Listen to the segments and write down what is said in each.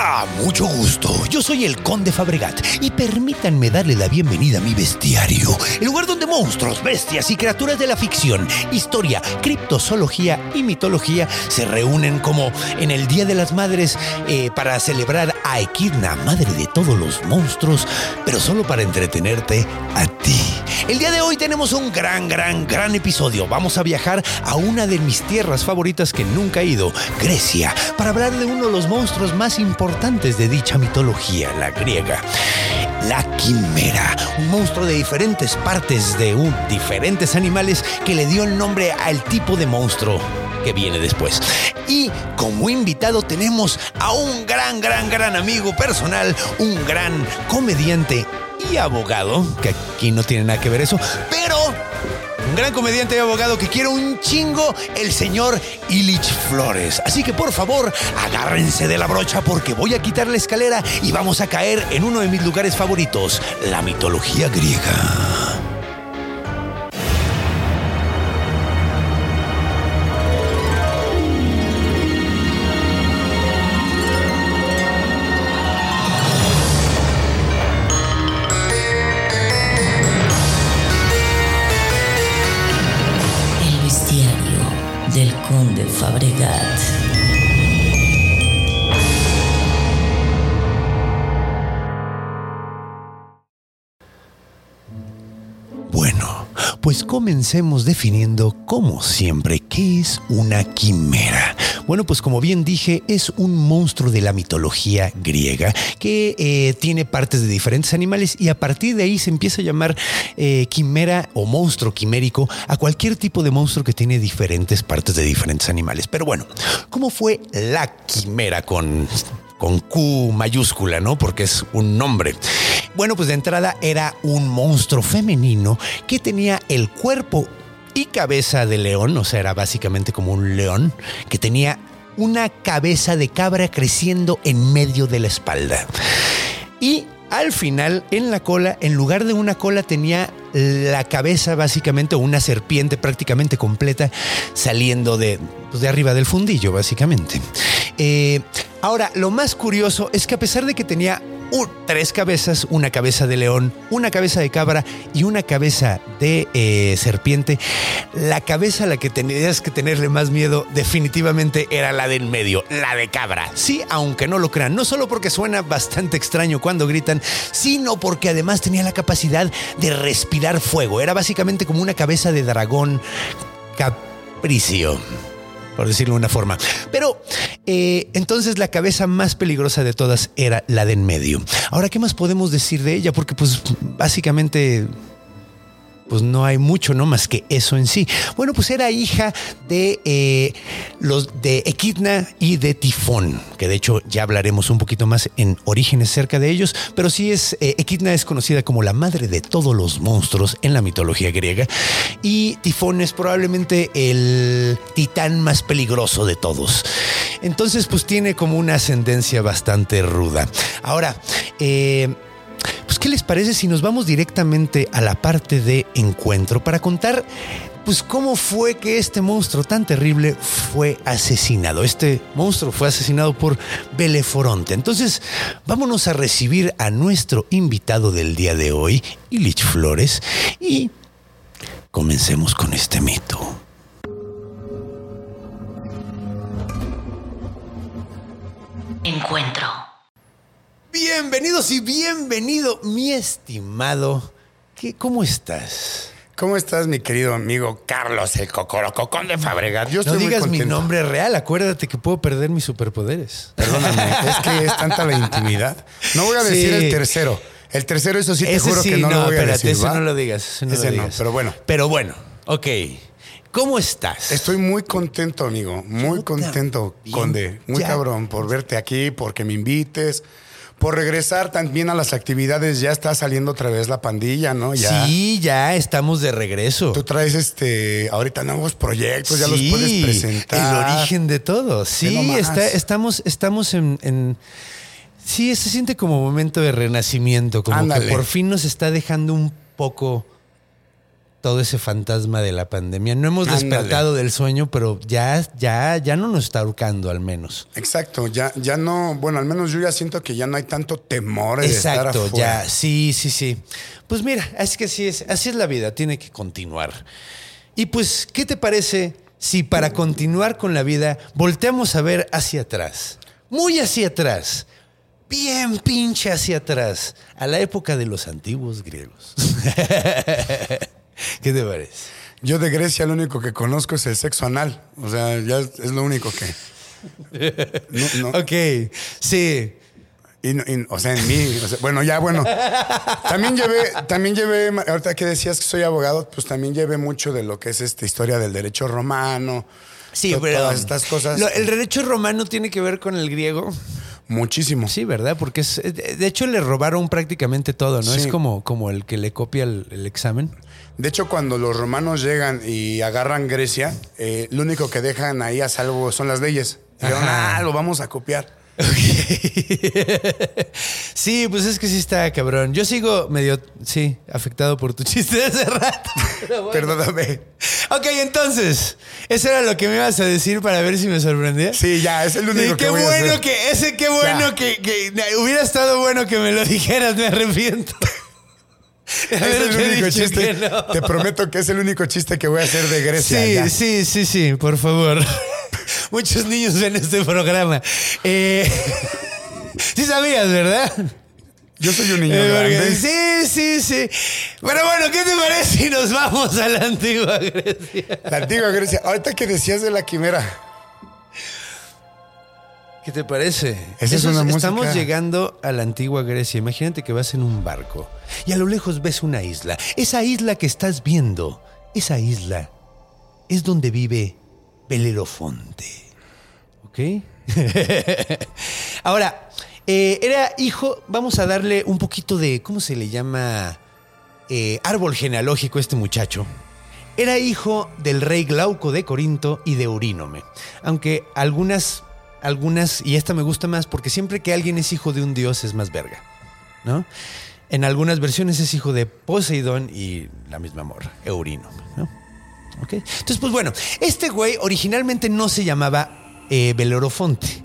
Hola, mucho gusto. Yo soy el Conde Fabregat y permítanme darle la bienvenida a mi bestiario, el lugar donde monstruos, bestias y criaturas de la ficción, historia, criptozoología y mitología se reúnen como en el Día de las Madres eh, para celebrar a Equidna, madre de todos los monstruos, pero solo para entretenerte a ti. El día de hoy tenemos un gran, gran, gran episodio. Vamos a viajar a una de mis tierras favoritas que nunca he ido, Grecia, para hablar de uno de los monstruos más importantes de dicha mitología, la griega. La quimera, un monstruo de diferentes partes de diferentes animales que le dio el nombre al tipo de monstruo que viene después. Y como invitado tenemos a un gran, gran, gran amigo personal, un gran comediante y abogado, que aquí no tiene nada que ver eso, pero un gran comediante y abogado que quiere un chingo, el señor Illich Flores. Así que por favor, agárrense de la brocha porque voy a quitar la escalera y vamos a caer en uno de mis lugares favoritos, la mitología griega. Conde pues comencemos definiendo, como siempre, qué es una quimera. Bueno, pues como bien dije, es un monstruo de la mitología griega que eh, tiene partes de diferentes animales y a partir de ahí se empieza a llamar eh, quimera o monstruo quimérico a cualquier tipo de monstruo que tiene diferentes partes de diferentes animales. Pero bueno, ¿cómo fue la quimera con con Q mayúscula, ¿no? Porque es un nombre. Bueno, pues de entrada era un monstruo femenino que tenía el cuerpo y cabeza de león, o sea, era básicamente como un león, que tenía una cabeza de cabra creciendo en medio de la espalda. Y al final, en la cola, en lugar de una cola, tenía la cabeza básicamente, o una serpiente prácticamente completa, saliendo de, pues, de arriba del fundillo, básicamente. Eh, ahora, lo más curioso es que a pesar de que tenía tres cabezas, una cabeza de león, una cabeza de cabra y una cabeza de eh, serpiente, la cabeza a la que tenías que tenerle más miedo definitivamente era la del medio, la de cabra. Sí, aunque no lo crean, no solo porque suena bastante extraño cuando gritan, sino porque además tenía la capacidad de respirar fuego. Era básicamente como una cabeza de dragón capricio por decirlo de una forma. Pero eh, entonces la cabeza más peligrosa de todas era la de en medio. Ahora, ¿qué más podemos decir de ella? Porque pues básicamente pues no hay mucho, no más que eso en sí. Bueno, pues era hija de eh, los de Equidna y de Tifón, que de hecho ya hablaremos un poquito más en orígenes cerca de ellos, pero sí es eh, Equidna es conocida como la madre de todos los monstruos en la mitología griega y Tifón es probablemente el titán más peligroso de todos. Entonces, pues tiene como una ascendencia bastante ruda. Ahora, eh, pues, ¿qué les parece si nos vamos directamente a la parte de encuentro para contar, pues, cómo fue que este monstruo tan terrible fue asesinado? Este monstruo fue asesinado por Beleforonte. Entonces, vámonos a recibir a nuestro invitado del día de hoy, Illich Flores, y comencemos con este mito. Encuentro. Bienvenidos y bienvenido, mi estimado. ¿Qué, ¿Cómo estás? ¿Cómo estás, mi querido amigo Carlos, el Cocorococón de Fabregat? Yo No estoy muy digas mi nombre real, acuérdate que puedo perder mis superpoderes. Perdóname, es que es tanta la intimidad. No voy a decir Sí. el tercero. El tercero, eso sí te Ese juro sí, que no, lo voy a decir. ese no lo digas. ese no Ese lo no, digas. pero bueno. Pero bueno, ok. ¿Cómo estás? Estoy muy contento, amigo. Muy contento, bien, Conde. Muy ya. cabrón por verte aquí, porque me invites, por regresar también a las actividades. Ya está saliendo otra vez la pandilla, ¿no? Ya. Sí, ya estamos de regreso. Tú traes este ahorita nuevos proyectos, ya los puedes presentar. El origen de todo. Sí, está, estamos, estamos en, en- Sí, se siente como momento de renacimiento, como Ándale. que por fin nos está dejando un poco todo ese fantasma de la pandemia. No hemos Ándale. despertado del sueño, pero ya, ya, ya no nos está ahorcando al menos. Exacto, ya, ya no, bueno, al menos yo ya siento que ya no hay tanto temor de estar Exacto, afuera. ya, sí, sí, sí. Pues mira, es que así es, así es la vida, tiene que continuar. Y pues, ¿qué te parece si para continuar con la vida volteamos a ver hacia atrás? Muy hacia atrás. Bien pinche hacia atrás, a la época de los antiguos griegos. ¿Qué te parece? Yo de Grecia lo único que conozco es el sexo anal. O sea, ya es, lo único que. No, no. Ok, sí. Y no- y- o sea, en mí. o sea, bueno, ya, bueno. También llevé, también llevé, ahorita que decías que soy abogado, pues también llevé mucho de lo que es esta historia del derecho romano. Sí, pero Todas estas cosas. lo- el derecho romano tiene que ver con el griego. Muchísimo. Sí, ¿verdad? Porque es, de hecho le robaron prácticamente todo, ¿no? Sí. Es como, como el que le copia el, el examen. De hecho, cuando los romanos llegan y agarran Grecia, eh, lo único que dejan ahí a salvo son las leyes. Dijeron, ah, lo vamos a copiar. sí, pues es que sí está cabrón. Yo sigo medio, sí, afectado por tu chiste de hace rato. Bueno. Perdóname. Ok, entonces, eso era lo que me ibas a decir para ver si me sorprendía. Sí, ya, es el único Sí, que qué voy a bueno hacer. que, ese qué bueno que, que hubiera estado bueno que me lo dijeras, me arrepiento. Es el único chiste. no. Te prometo que es el único chiste que voy a hacer de Grecia. Sí, ya. sí, sí, sí, por favor. Muchos niños ven este programa. Eh, sí sabías, ¿verdad? Yo soy un niño Eh, grande. sí, sí, sí. Pero bueno, ¿qué te parece si nos vamos a la antigua Grecia? La antigua Grecia. Ahorita que decías de la quimera. ¿Qué te parece? Esa es Eso una Estamos música. llegando a la antigua Grecia. Imagínate que vas en un barco y a lo lejos ves una isla. Esa isla que estás viendo, esa isla es donde vive Belerofonte. ¿Ok? Ahora, eh, era hijo, vamos a darle un poquito de, ¿cómo se le llama? Eh, árbol genealógico a este muchacho. Era hijo del rey Glauco de Corinto y de Eurínome. Aunque algunas, algunas, y esta me gusta más porque siempre que alguien es hijo de un dios es más verga, ¿no? En algunas versiones es hijo de Poseidón y la misma morra, Eurínome, ¿no? ¿Ok? Entonces, pues bueno, este güey originalmente no se llamaba eh, Belorofonte,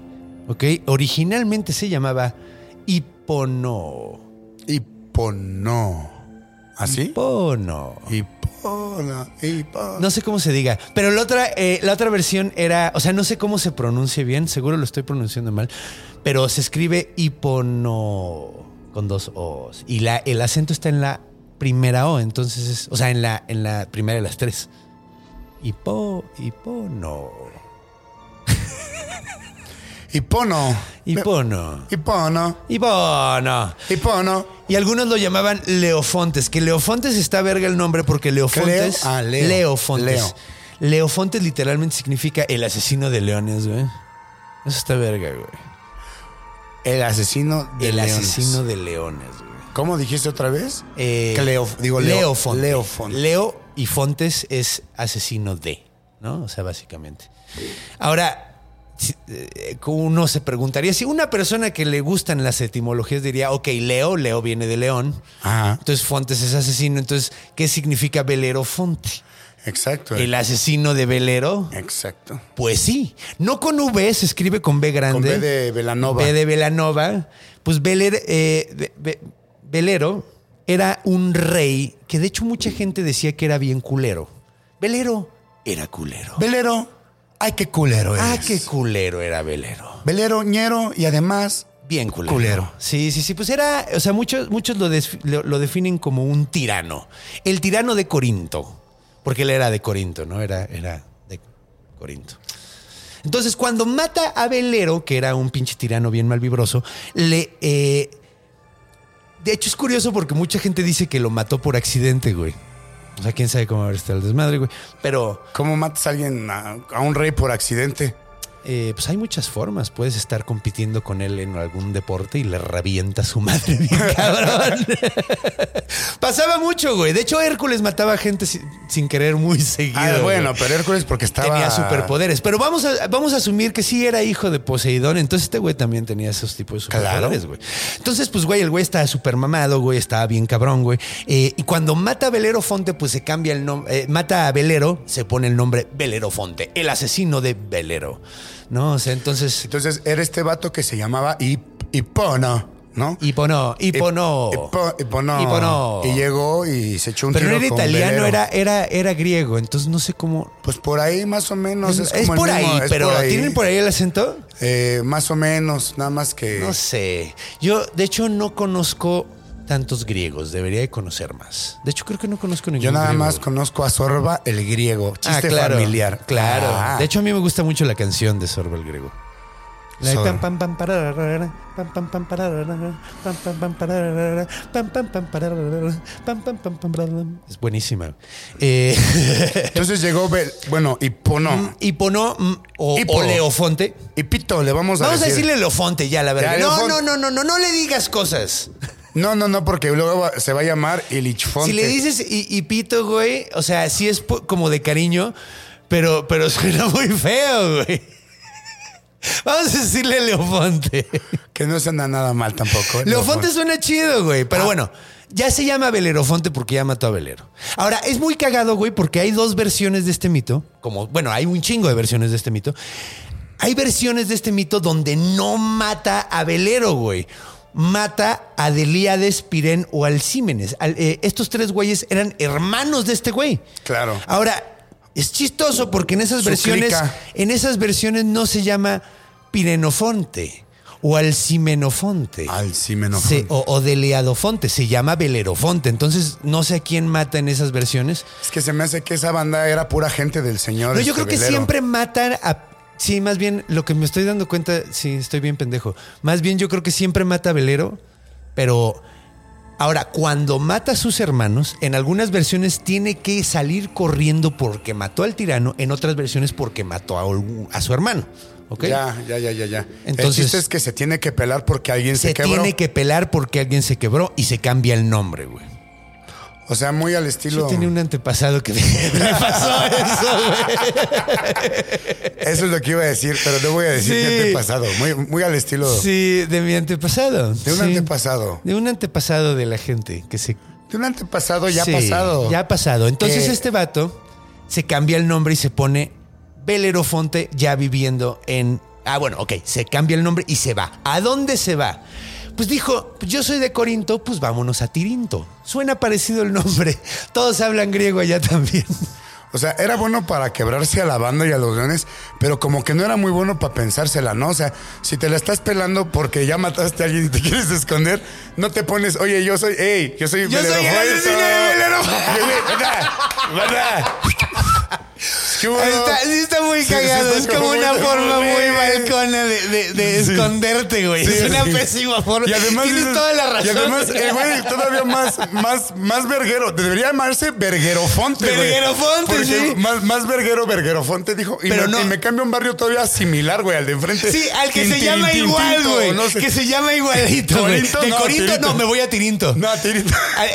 ¿ok? Originalmente se llamaba Hipono. Hipono. ¿Así? Hipono. Hipono. No sé cómo se diga, pero la otra, eh, la otra versión era, o sea, no sé cómo se pronuncia bien, seguro lo estoy pronunciando mal, pero se escribe hipono con dos O's y la, el acento está en la primera O, entonces, es, o sea, en la, en la primera de las tres. Hipo, hipono. Hipono. Hipono. Hipono. Hipono. Hipono. Y algunos lo llamaban Leofontes, que Leofontes está verga el nombre porque Leofontes. Leo? Ah, Leo. Leofontes. Leo. Leofontes literalmente significa el asesino de leones, güey. Eso está verga, güey. El asesino de el leones. asesino de leones, güey. ¿Cómo dijiste otra vez? Eh, Cleo- digo, Leo- Leofonte. Leofonte. Leo y Fontes es asesino de, ¿no? O sea, básicamente. Ahora, uno se preguntaría, si una persona que le gustan las etimologías diría, ok, Leo, Leo viene de león, Ajá. entonces Fontes es asesino, entonces, ¿qué significa Velero Fonte? Exacto. ¿El asesino de Velero? Exacto. Pues sí. No con V, se escribe con B grande. Con B de Velanova. B de Velanova. Pues Veler- eh, Ve- Ve- Velero era un rey que de hecho mucha gente decía que era bien culero. Velero era culero. Velero. Ay, qué culero eres. Ah, qué culero era Velero. Velero, ñero y además. Bien culero. Culero. Sí, sí, sí. Pues era, o sea, muchos, muchos lo, des- lo- lo definen como un tirano. El tirano de Corinto. Porque él era de Corinto, ¿no? Era, era de Corinto. Entonces, cuando mata a Velero, que era un pinche tirano bien malvibroso, le. eh, de hecho, es curioso porque mucha gente dice que lo mató por accidente, güey. O sea, quién sabe cómo haber estado el desmadre, güey. Pero ¿Cómo matas a alguien, a, a un rey por accidente? Eh, pues hay muchas formas. Puedes estar compitiendo con él en algún deporte y le revienta su madre bien cabrón. Pasaba mucho, güey. De hecho, Hércules mataba gente sin, sin querer muy seguido. Ah, bueno, güey. pero Hércules porque estaba... Tenía superpoderes. Pero vamos a, vamos a asumir que sí era hijo de Poseidón. Entonces este güey también tenía esos tipos de superpoderes, güey. Entonces, pues, güey, el güey estaba súper mamado, güey. Estaba bien cabrón, güey. Eh, y cuando mata a Velero Fonte, pues se cambia el nombre. eh, mata a Velero, se pone el nombre Velero Fonte. El asesino de Velero. ¿No? O sea, entonces... Entonces era este vato que se llamaba Hip- Hipono, ¿no? Hipono, Hipono. Hipo- Hipono. Hipono. Y llegó y se echó un Pero no era con italiano, Velero. era, era, era griego. Entonces no sé cómo... Pues por ahí más o menos. Es, es como por el mismo, ahí, es pero por ahí. ¿tienen por ahí el acento? Eh, más o menos, nada más que... No sé. Yo, de hecho, no conozco tantos griegos. Debería de conocer más. De hecho, creo que no conozco ningún Yo nada griego. más conozco a Sorba el griego. Chiste Ah, claro, familiar. Claro. Ah. De hecho, a mí me gusta mucho la canción de Sorba el griego. La de Sorba. pam, pam, pam, pararara, pam, pam, pam, pararara, pam, pam, pam, pararara, pam, pam, pam, pararara, pam, pam, pam, pam, pararara. Es buenísima. Eh, Entonces llegó, bueno, Hipono. Hipono mm, o, o Leofonte. Hipito, le vamos a Vamos a decir. decirle Leofonte ya, la verdad. Ya, No, Leofonte. no, no, no, no, no le digas cosas. No, no, no, porque luego va- se va a llamar Ilichfonte. Si le dices y, y pito, güey, o sea, sí es po- como de cariño, pero, pero suena muy feo, güey. Vamos a decirle Leofonte. Que no suena nada mal tampoco. ¿eh? Leofonte suena chido, güey. Pero Ah. bueno, ya se llama Belerofonte porque ya mató a Velero. Ahora, es muy cagado, güey, porque hay dos versiones de este mito. Como, bueno, hay un chingo de versiones de este mito. Hay versiones de este mito donde no mata a Velero, güey. Mata a Delíades, Pirén o Alcímenes. Al- eh, estos tres güeyes eran hermanos de este güey. Claro. Ahora, es chistoso porque en esas Su versiones, clica. en esas versiones no se llama Pirenofonte o Alcimenofonte. Alcimenofonte. Se- o, o Deleadofonte, se llama Belerofonte. Entonces, no sé a quién mata en esas versiones. Es que se me hace que esa banda era pura gente del señor. No, yo este, creo que velero. siempre matan a. Sí, más bien lo que me estoy dando cuenta, sí, estoy bien pendejo. Más bien yo creo que siempre mata a Velero, pero ahora, cuando mata a sus hermanos, en algunas versiones tiene que salir corriendo porque mató al tirano, en otras versiones porque mató a, su hermano. ¿Ok? Ya, ya, ya, ya, ya. Entonces- el chiste es que se tiene que pelar porque alguien se, Se quebró. tiene que pelar porque alguien se quebró y se cambia el nombre, güey. O sea, muy al estilo. Yo tenía un antepasado que me pasó eso, güey. Eso es lo que iba a decir, pero no voy a decir Sí. qué antepasado. Muy, muy al estilo Sí, de mi antepasado. de un sí. antepasado. De un antepasado de la gente que se. De un antepasado ya Sí, pasado. Ya pasado. Entonces Eh, este vato se cambia el nombre y se pone Belerofonte ya viviendo en. Ah, bueno, ok. Se cambia el nombre y se va. ¿A dónde se va? Pues dijo, yo soy de Corinto, pues vámonos a Tirinto. Suena parecido el nombre. Todos hablan griego allá también. O sea, era bueno para quebrarse a la banda y a los leones, pero como que no era muy bueno para pensársela, ¿no? O sea, si te la estás pelando porque ya mataste a alguien y te quieres esconder, no te pones, oye, yo soy, hey, yo soy Yo soy el Belerofonte". asesino de Belerofonte. ¿Verdad? ¿Verdad? Está, sí está muy Sí, sí, cagado. está es como una forma muy balcona de, de- de Sí. esconderte, güey. Es una pésima forma. Y además Tienes toda la razón. Y además, el güey todavía más, más, más verguero. Debería llamarse Verguerofonte, güey. Verguerofonte, sí. Más, más verguero, Verguerofonte dijo. Y, Pero me, no. y me cambia un barrio todavía similar, güey, al de enfrente. Sí, al que se llama igual, güey. no sé. Que se llama igualito, güey. ¿Corinto? De No, Corinto, Tirinto. no, me voy a Tirinto. No. A-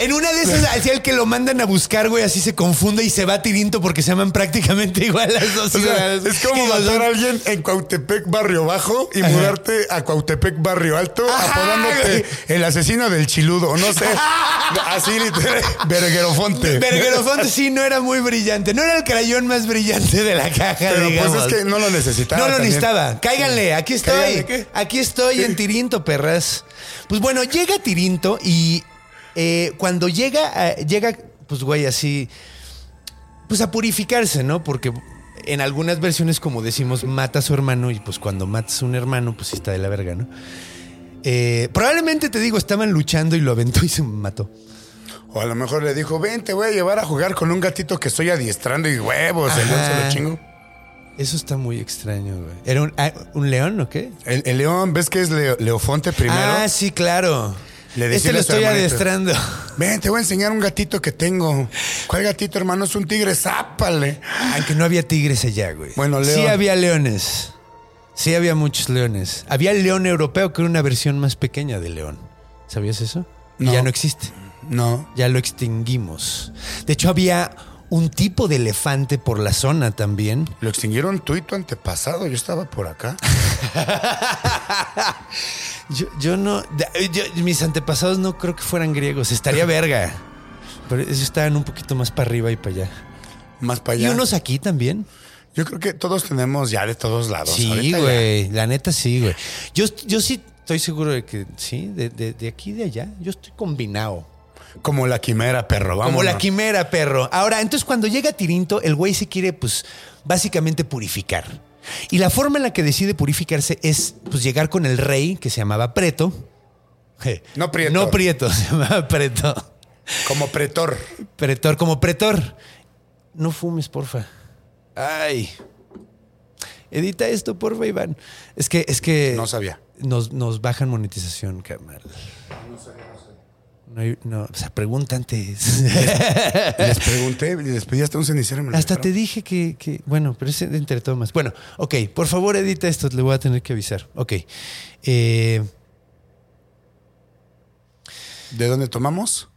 En una de esas, así al que lo mandan a buscar, güey, así se confunde y se va a Tirinto porque se llaman prácticamente igual las dos O sea, ciudades. es como matar a alguien en Cuautepec Barrio Bajo y Ajá. mudarte a Cuautepec Barrio Alto, Ajá, apodándote güey. el asesino del chiludo, no sé. Así literal, Verguerofonte. Verguerofonte sí no era muy brillante. No era el crayón más brillante de la caja, Pero digamos. pues es que no lo necesitaba. No lo también. necesitaba. Cáiganle, aquí estoy. Aquí estoy en Tirinto, perras. Pues bueno, llega Tirinto y eh, cuando llega, a- llega, pues güey, así, pues a purificarse, ¿no? Porque en algunas versiones, como decimos, mata a su hermano y pues cuando matas a un hermano, pues está de la verga, ¿no? Eh, probablemente te digo, estaban luchando y lo aventó y se mató. O a lo mejor le dijo, ven, te voy a llevar a jugar con un gatito que estoy adiestrando y huevos. El león se lo chingo. Eso está muy extraño, güey. ¿Era un, ah, un león o qué? El, el león, ¿ves que es Leo- Leofonte primero? Ah, sí, claro. Le Este lo estoy hermanito, adestrando. Ven, te voy a enseñar un gatito que tengo. ¿Cuál gatito, hermano? Es un tigre, zápale. Aunque no había tigres allá, güey. Bueno, Sí había leones. Sí había muchos leones. Había el león europeo, que era una versión más pequeña del león. ¿Sabías eso? Y No. ya no existe. No. Ya lo extinguimos. De hecho, había un tipo de elefante por la zona también. Lo extinguieron tú y tu antepasado. Yo estaba por acá. Yo, yo no. yo- mis antepasados no creo que fueran griegos. Estaría verga. Pero ellos estaban un poquito más para arriba y para allá. Más para Y allá. unos aquí también. Yo creo que todos tenemos ya de todos lados. Sí, güey. La neta sí, güey. Yo, yo sí estoy seguro de que sí, de, de- de aquí y de allá. Yo estoy combinado. Como la quimera, perro. Vamos. Como la quimera, perro. Ahora, entonces cuando llega Tirinto, el güey se quiere, pues, básicamente purificar. Y la forma en la que decide purificarse es, pues, llegar con el rey, que se llamaba Preto. No Prieto. No Prieto, se llamaba Preto. Como pretor. Pretor, como pretor. No fumes, porfa. Ay. Edita esto, porfa, Iván. Es que, es que. No sabía. Nos, nos bajan monetización, carnal. No, hay- no, o sea, pregunta antes. Les pregunté, les pedí hasta un cenicero. me Hasta te dije que, que- bueno, pero es entre tomas. Bueno, ok, por favor edita esto, le voy a tener que avisar. Ok. Eh, ¿De dónde tomamos?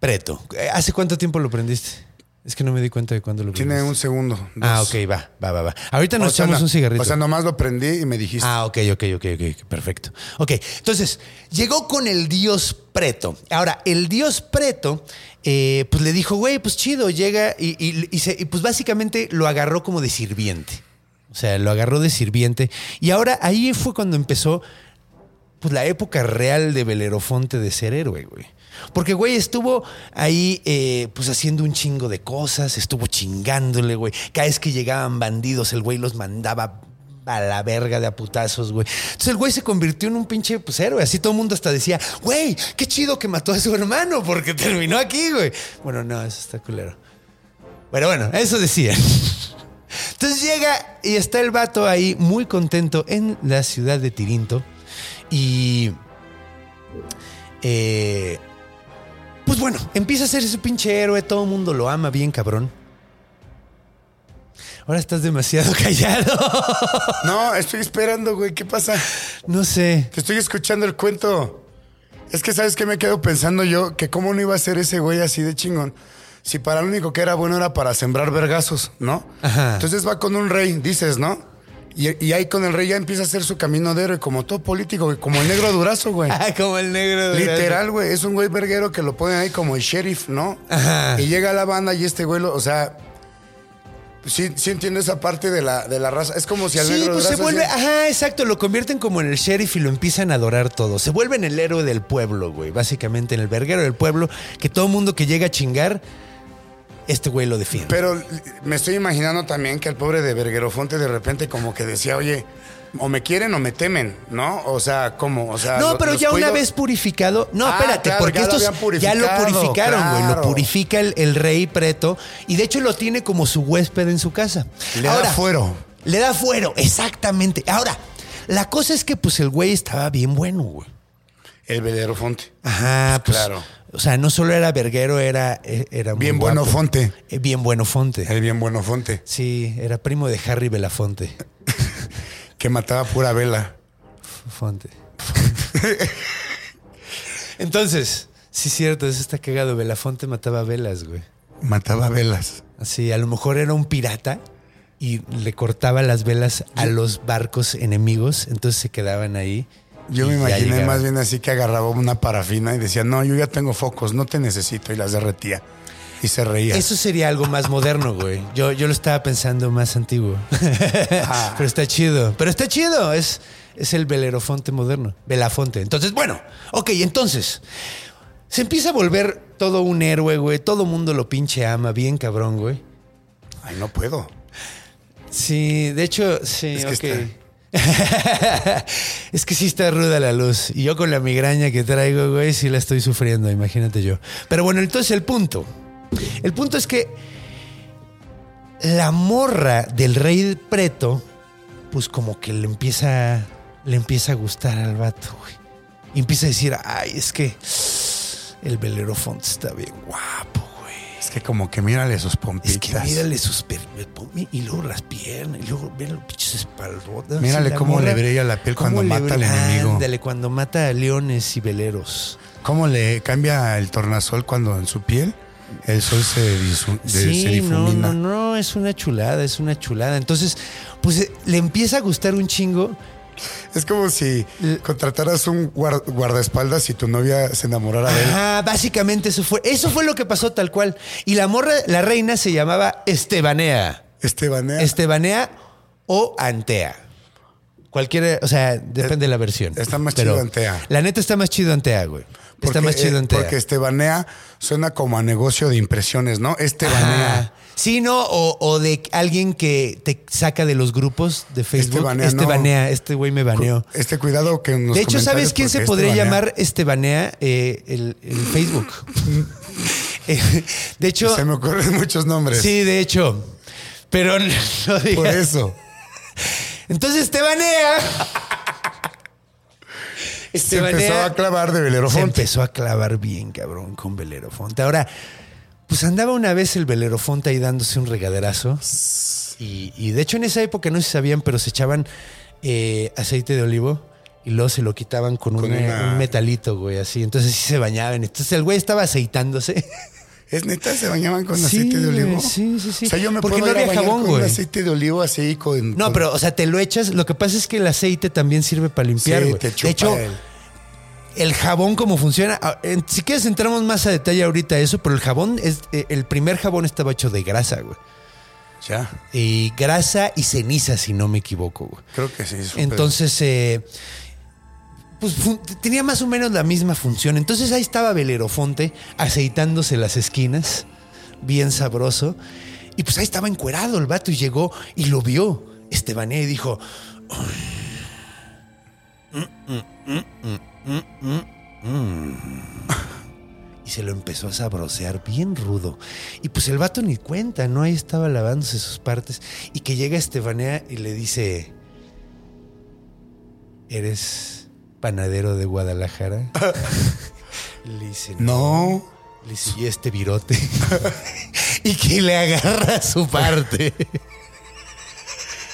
preto. ¿Hace cuánto tiempo lo prendiste? Es que no me di cuenta de cuándo lo. Tiene un segundo. Ah, ok, va, va, va, va. Ahorita nos O sea, echamos no- un cigarrito. O sea, nomás lo prendí y me dijiste. Ah, ok, ok, ok, ok, perfecto. Ok, entonces, llegó con el dios Preto. Ahora, el dios Preto, eh, pues le dijo, güey, pues chido, llega y, y- y se- y, pues básicamente lo agarró como de sirviente. O sea, lo agarró de sirviente. Y ahora ahí fue cuando empezó pues la época real de Belerofonte de ser héroe, güey. Porque, güey, estuvo ahí, eh, pues haciendo un chingo de cosas, estuvo chingándole, güey. Cada vez que llegaban bandidos, el güey los mandaba a la verga de a putazos, güey. Entonces el güey se convirtió en un pinche pues, héroe. Así todo el mundo hasta decía, güey, qué chido que mató a su hermano porque terminó aquí, güey. Bueno, no, eso está culero. Pero bueno, eso decía. Entonces llega y está el vato ahí muy contento en la ciudad de Tirinto. Y. eh, pues bueno, empieza a ser ese pinche héroe, todo el mundo lo ama bien, cabrón. Ahora estás demasiado callado. No, estoy esperando, güey. ¿Qué pasa? No sé. Te estoy escuchando el cuento. Es que, ¿sabes qué me quedo pensando yo? Que cómo no iba a ser ese güey así de chingón. Si para lo único que era bueno era para sembrar vergazos, ¿no? Ajá. Entonces va con un rey, dices, ¿no? Y, y ahí con el rey ya empieza a hacer su camino de héroe, como todo político, güey, como el negro durazo, güey. Ah, como el negro. de Literal, güey, es un güey verguero que lo ponen ahí como el sheriff, ¿no? Ajá. Y llega a la banda y este güey, lo- o sea, sí, sí entiendo esa parte de la, de la raza. Es como si al Sí, negro pues se durazo vuelve, así- ajá, exacto, lo convierten como en el sheriff y lo empiezan a adorar todo. Se vuelven el héroe del pueblo, güey, básicamente en el verguero del pueblo, que todo mundo que llega a chingar, este güey lo defiende. Pero me estoy imaginando también que el pobre de Verguerofonte de repente como que decía, oye, o me quieren o me temen, ¿no? O sea, ¿cómo? O sea, no, pero ya una vez purificado. No, Ah, espérate, claro, porque ya lo estos ya lo purificaron, güey. Lo purifica el, el rey preto y de hecho lo tiene como su huésped en su casa. Le da fuero. Le da fuero, exactamente. Ahora, la cosa es que pues el güey estaba bien bueno, güey. El Verguerofonte. Ajá, pues. Claro. O sea, no solo era verguero, era, eh, era muy Bien guapo. bueno Fonte. Eh, Bien bueno Fonte. El bien bueno Fonte. Sí, era primo de Harry Belafonte. Que mataba pura vela. Fonte. Entonces, sí es cierto, eso está cagado. Belafonte mataba velas, güey. Mataba velas. Así, a lo mejor era un pirata y le cortaba las velas a los barcos enemigos, entonces se quedaban ahí. Yo me imaginé más bien así que agarraba una parafina y decía, no, yo ya tengo focos, no te necesito. Y las derretía. Y se reía. Eso sería algo más moderno, güey. Yo, yo lo estaba pensando más antiguo. Ah. Pero está chido. Pero está chido. Es, es el Belerofonte moderno. Belafonte. Entonces, bueno. Ok, entonces. Se empieza a volver todo un héroe, güey. Todo mundo lo pinche ama. Bien cabrón, güey. Ay, no puedo. Sí, de hecho, sí, Es que ok. es que sí está ruda la luz. Y yo con la migraña que traigo, güey, sí la estoy sufriendo, imagínate yo. Pero bueno, entonces el punto. El punto es que la morra del rey preto, pues como que le empieza, le empieza a gustar al vato, güey. Y empieza a decir, ay, es que el Belerofonte está bien guapo. Es que como que mírale sus pompitas. Es que mírale sus per- y luego las piernas, y luego ve los pinches espaldotas. Mírale la cómo le brilla la piel cuando mata al brilla- enemigo. Ándale, cuando mata a leones y veleros. ¿Cómo le cambia el tornasol cuando en su piel el sol se, disu- de- se Sí, no, difumina? no, no, es una chulada, es una chulada. Entonces, pues eh, le empieza a gustar un chingo. Es como si contrataras un guar- guardaespaldas y tu novia se enamorara de él. Ajá, básicamente eso fue, eso fue lo que pasó tal cual. Y la morra, la reina se llamaba Estebanea. Estebanea. Estebanea o Antea. Cualquiera, o sea, depende de la versión. está más Pero chido Antea. La neta está más chido Antea, güey. Está más chido eh, Antea. Porque Estebanea suena como a negocio de impresiones, ¿no? Estebanea. Ajá. Sí, no, o, o de alguien que te saca de los grupos de Facebook. Estebanea, Este no. banea, este güey me baneó. Este cuidado que en los De hecho, ¿sabes quién se porque podría Estebanea- llamar Estebanea? Eh, el, el Facebook. Eh, de hecho, Se me ocurren muchos nombres. sí, de hecho. Pero no digas. Por eso. Entonces, Estebanea. Se empezó a clavar de Se Belerofonte. empezó a clavar bien, cabrón, con Belerofonte. Ahora, pues andaba una vez el Belerofonte ahí dándose un regaderazo. Y, y de hecho, en esa época no se sabían, pero se echaban eh, aceite de olivo y luego se lo quitaban con, Con una- una- un metalito, güey, así. Entonces sí se bañaban. Entonces el güey estaba aceitándose. ¿Es neta? ¿Se bañaban con Sí, aceite de olivo? sí, sí, sí. O sea, yo me Porque puedo no ir había jabón, con güey. aceite de olivo así con... No, pero, o sea, te lo echas. Lo que pasa es que el aceite también sirve para limpiar, Sí, güey. te de hecho, el jabón cómo funciona. ah, Si quieres entramos más a detalle ahorita a eso, pero el jabón es eh, el primer jabón estaba hecho de grasa, güey. Ya, Y grasa y ceniza, si no me equivoco, güey. creo que sí. Entonces, eh, pues tenía más o menos la misma función. Entonces ahí estaba Belerofonte aceitándose las esquinas, bien sabroso. Y pues ahí estaba encuerado el vato y llegó y lo vio Estebanía y dijo, y se lo empezó a sabrosear bien rudo. Y pues el vato ni cuenta, ¿no? Ahí estaba lavándose sus partes. Y que llega Estebanea y le dice, ¿eres panadero de Guadalajara? le dice, No. Le dice, ¿y este virote? y que le agarra su parte.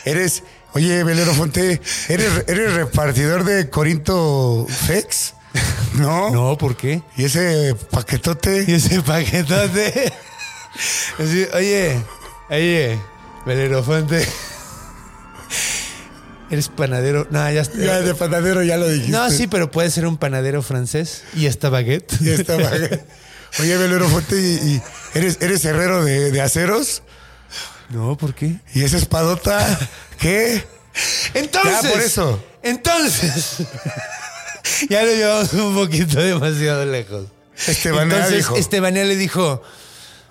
Eres... Oye, Belerofonte, ¿eres, ¿eres repartidor de Corinto Fex? No. no, ¿por qué? ¿Y ese paquetote? Y ese paquetote. Así, oye, oye, Belerofonte. ¿Eres panadero? No, ya está. Ya de panadero ya lo dijiste. No, sí, pero puede ser un panadero francés. ¿Y esta baguette? Y estaba- Oye, Belerofonte, ¿y, y eres, eres herrero de, de aceros? No, ¿por qué? ¿Y esa espadota? ¿Qué? Entonces. Ya, por eso. Entonces. ya lo llevamos un poquito demasiado lejos. Estebanea Entonces, dijo. Le dijo: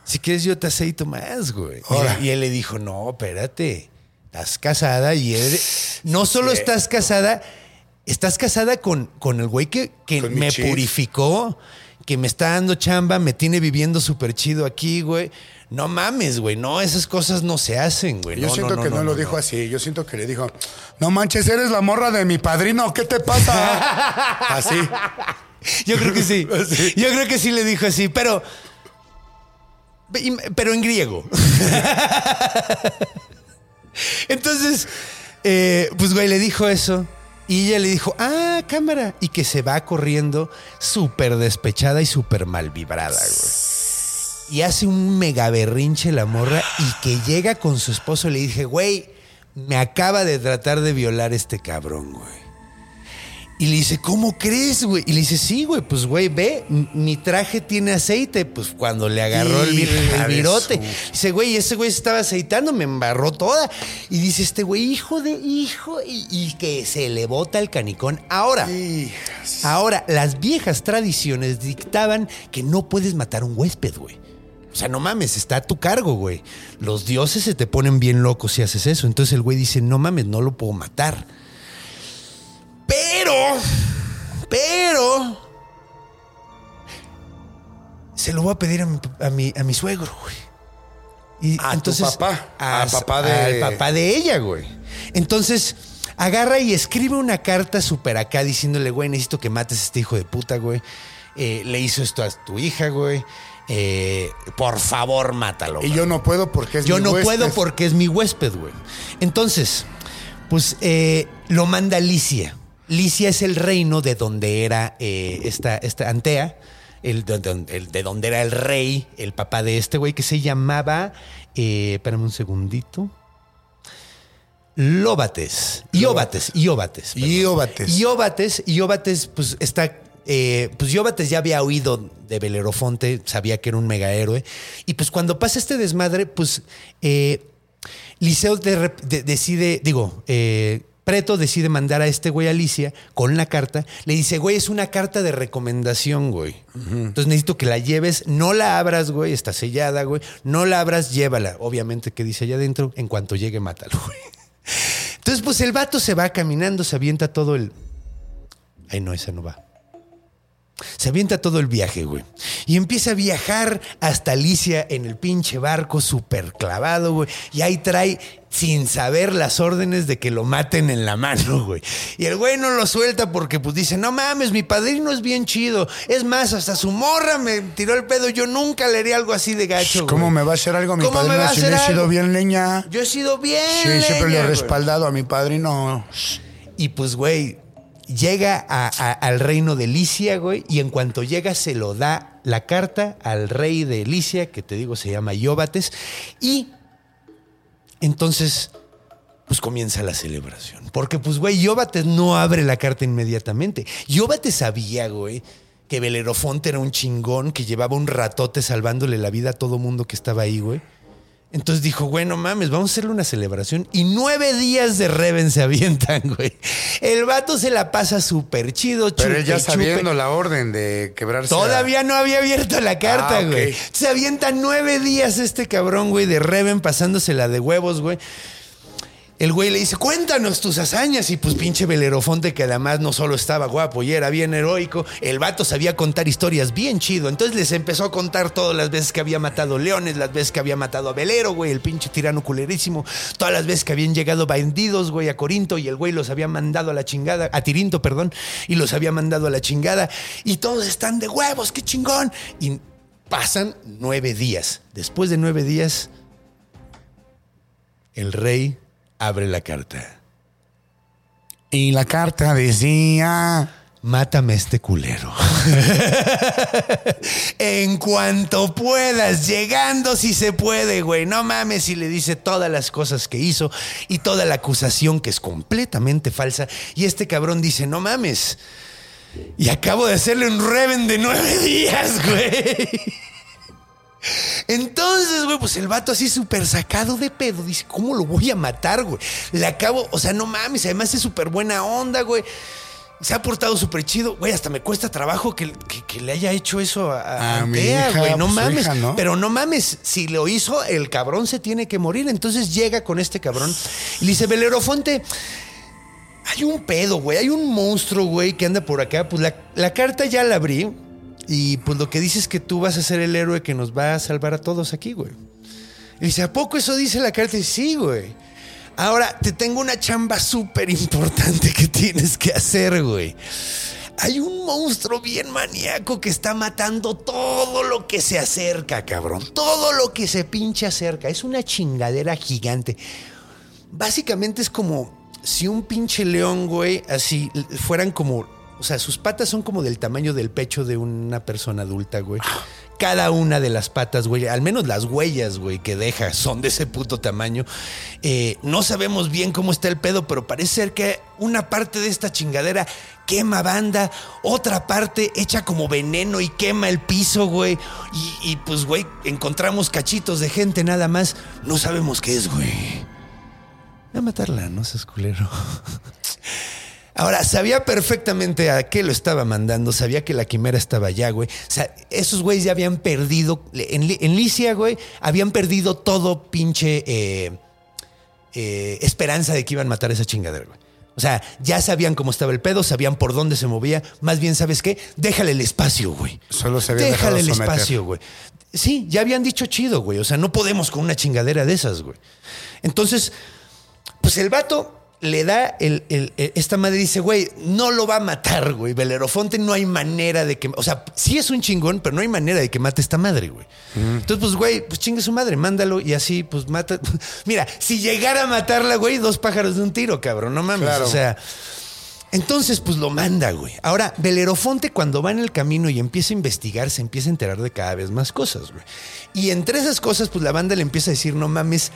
Si quieres, yo te aceito más, güey. Y, y él le dijo: No, espérate. Estás casada y él. No solo estás casada, estás casada con, con el güey que, que me purificó, que me está dando chamba, me tiene viviendo súper chido aquí, güey. No mames, güey. No, esas cosas no se hacen, güey. Yo No, siento que no, lo dijo así. Yo siento que le dijo, no manches, eres la morra de mi padrino. ¿Qué te pasa? así. Yo creo que sí. Sí. Yo creo que sí le dijo así, pero. Pero en griego. Entonces, eh, pues güey, le dijo eso. Y ella le dijo, ah, cámara. Y que se va corriendo súper despechada y súper mal vibrada, güey. Y hace un mega berrinche la morra y que llega con su esposo y le dije, güey, me acaba de tratar de violar este cabrón, güey. Y le dice, ¿cómo crees, güey? Y le dice, sí, güey, pues, güey, ve, mi traje tiene aceite. Pues cuando le agarró el, vir- el virote. Dice, güey, ese güey se estaba aceitando, me embarró toda. Y dice, este güey, hijo de hijo, y, y que se le bota el canicón. Ahora, Hijas. ahora, las viejas tradiciones dictaban que no puedes matar a un huésped, güey. O sea, no mames, está a tu cargo, güey. Los dioses se te ponen bien locos si haces eso. Entonces el güey dice, no mames, no lo puedo matar. Pero, pero, se lo voy a pedir a mi, a mi, a mi suegro, güey. Y A tu papá, a- al papá de- Al papá de ella, güey. Entonces, agarra y escribe una carta súper acá diciéndole, güey, necesito que mates a este hijo de puta, güey. Eh, le hizo esto a tu hija, güey. Eh, por favor, mátalo. Y yo no puedo porque es Yo mi no huésped. puedo porque es mi huésped, güey. Entonces, pues eh, lo manda Licia. Licia es el reino de donde era eh, esta, esta Antea, el, de, de- el- de donde era el rey, el papá de este güey, que se llamaba. Espérame un segundito. Lóbates. Ióbates. Ióbates. Ióbates. Ióbates. Ióbates, pues está. Eh, pues Ióbates ya había oído de Belerofonte, sabía que era un mega héroe. Y pues cuando pasa este desmadre, pues eh, Liceo de rep- de- decide, digo, eh, Preto decide mandar a este güey a Alicia con la carta. Le dice, güey, es una carta de recomendación, güey. Entonces necesito que la lleves, no la abras, güey, está sellada, güey. No la abras, llévala. Obviamente, que dice allá adentro? En cuanto llegue, mátalo, güey. Entonces, pues el vato se va caminando, se avienta todo el. Ay, no, esa no va. Se avienta todo el viaje, güey. Y empieza a viajar hasta Alicia en el pinche barco súper clavado, güey. Y ahí trae, sin saber, las órdenes de que lo maten en la mano, güey. Y el güey no lo suelta porque, pues, dice, no mames, mi padrino es bien chido. Es más, hasta su morra me tiró el pedo. Yo nunca le haría algo así de gacho, güey. ¿Cómo me va a hacer algo mi ¿Cómo me padrino va a si hacer le he sido algo? bien leña? Yo he sido bien Sí, siempre le he güey. respaldado a mi padrino. Y pues, güey, llega al reino de Licia, güey, y en cuanto llega se lo da la carta al rey de Licia, que te digo se llama Ióbates, y entonces, pues comienza la celebración. Porque, pues, güey, Ióbates no abre la carta inmediatamente. Ióbates sabía, güey, que Belerofonte era un chingón que llevaba un ratote salvándole la vida a todo mundo que estaba ahí, güey. Entonces dijo, güey, no mames, vamos a hacerle una celebración. Y nueve días de Reven se avientan, güey. El vato se la pasa súper chido, Pero chupe él ya y chupe. sabiendo la orden de quebrarse. a- Todavía no había abierto la carta, Ah, ok. güey. Se avienta nueve días este cabrón, güey, de Reven pasándosela de huevos, güey. El güey le dice, cuéntanos tus hazañas. Y pues pinche Belerofonte, que además no solo estaba guapo y era bien heroico, el vato sabía contar historias bien chido. Entonces les empezó a contar todas las veces que había matado leones, las veces que había matado a Belero, güey, el pinche tirano culerísimo. Todas las veces que habían llegado bandidos, güey, a Corinto y el güey los había mandado a la chingada, a Tirinto, perdón, y los había mandado a la chingada. Y todos están de huevos, qué chingón. Y pasan nueve días. Después de nueve días, el rey abre la carta. Y la carta decía. Mátame a este culero. en cuanto puedas, llegando si se puede, güey. No mames y le dice todas las cosas que hizo y toda la acusación que es completamente falsa. Y este cabrón dice, no mames. Y acabo de hacerle un reven de nueve días, güey. Entonces, güey, pues el vato así súper sacado de pedo. Dice, ¿cómo lo voy a matar, güey? Le acabo, o sea, no mames, además es súper buena onda, güey. Se ha portado súper chido. Güey, hasta me cuesta trabajo que, que- que le haya hecho eso a, a A mi Antea, hija, güey. No pues, mames. hija, ¿no? Pero no mames, si lo hizo, el cabrón se tiene que morir. Entonces llega con este cabrón y le dice, Belerofonte, hay un pedo, güey. Hay un monstruo, güey, que anda por acá. Pues la, la carta ya la abrí. Y pues lo que dice es que tú vas a ser el héroe que nos va a salvar a todos aquí, güey. Y dice, ¿a poco eso dice la carta? Y dice, sí, güey. Ahora te tengo una chamba súper importante que tienes que hacer, güey. Hay un monstruo bien maníaco que está matando todo lo que se acerca, cabrón. Todo lo que se pinche acerca. Es una chingadera gigante. Básicamente es como si un pinche león, güey, así fueran como. O sea, sus patas son como del tamaño del pecho de una persona adulta, güey. Cada una de las patas, güey, al menos las huellas, güey, que deja son de ese puto tamaño. Eh, no sabemos bien cómo está el pedo, pero parece ser que una parte de esta chingadera quema banda, otra parte echa como veneno y quema el piso, güey. Y, pues, güey, encontramos cachitos de gente nada más. No sabemos qué es, güey. A matarla, no seas culero. Ahora, sabía perfectamente a qué lo estaba mandando, sabía que la quimera estaba allá, güey. O sea, esos güeyes ya habían perdido, en, Li- en Licia, güey, habían perdido todo pinche eh, eh, esperanza de que iban a matar a esa chingadera, güey. O sea, ya sabían cómo estaba el pedo, sabían por dónde se movía. Más bien, ¿sabes qué? Déjale el espacio, güey. Solo se había Déjale el espacio, güey. Sí, ya habían dicho chido, güey. O sea, no podemos con una chingadera de esas, güey. Entonces, pues el vato le da el, el- el- esta madre dice, güey, no lo va a matar, güey. Belerofonte no hay manera de que, o sea, sí es un chingón, pero no hay manera de que mate esta madre, güey. Entonces, pues, güey, pues chingue su madre, mándalo y así, pues mata. Mira, si llegara a matarla, güey, dos pájaros de un tiro, cabrón, no mames. Claro. O sea, entonces, pues lo manda, güey. Ahora, Belerofonte, cuando va en el camino y empieza a investigar, se empieza a enterar de cada vez más cosas, güey. Y entre esas cosas, pues la banda le empieza a decir, no mames.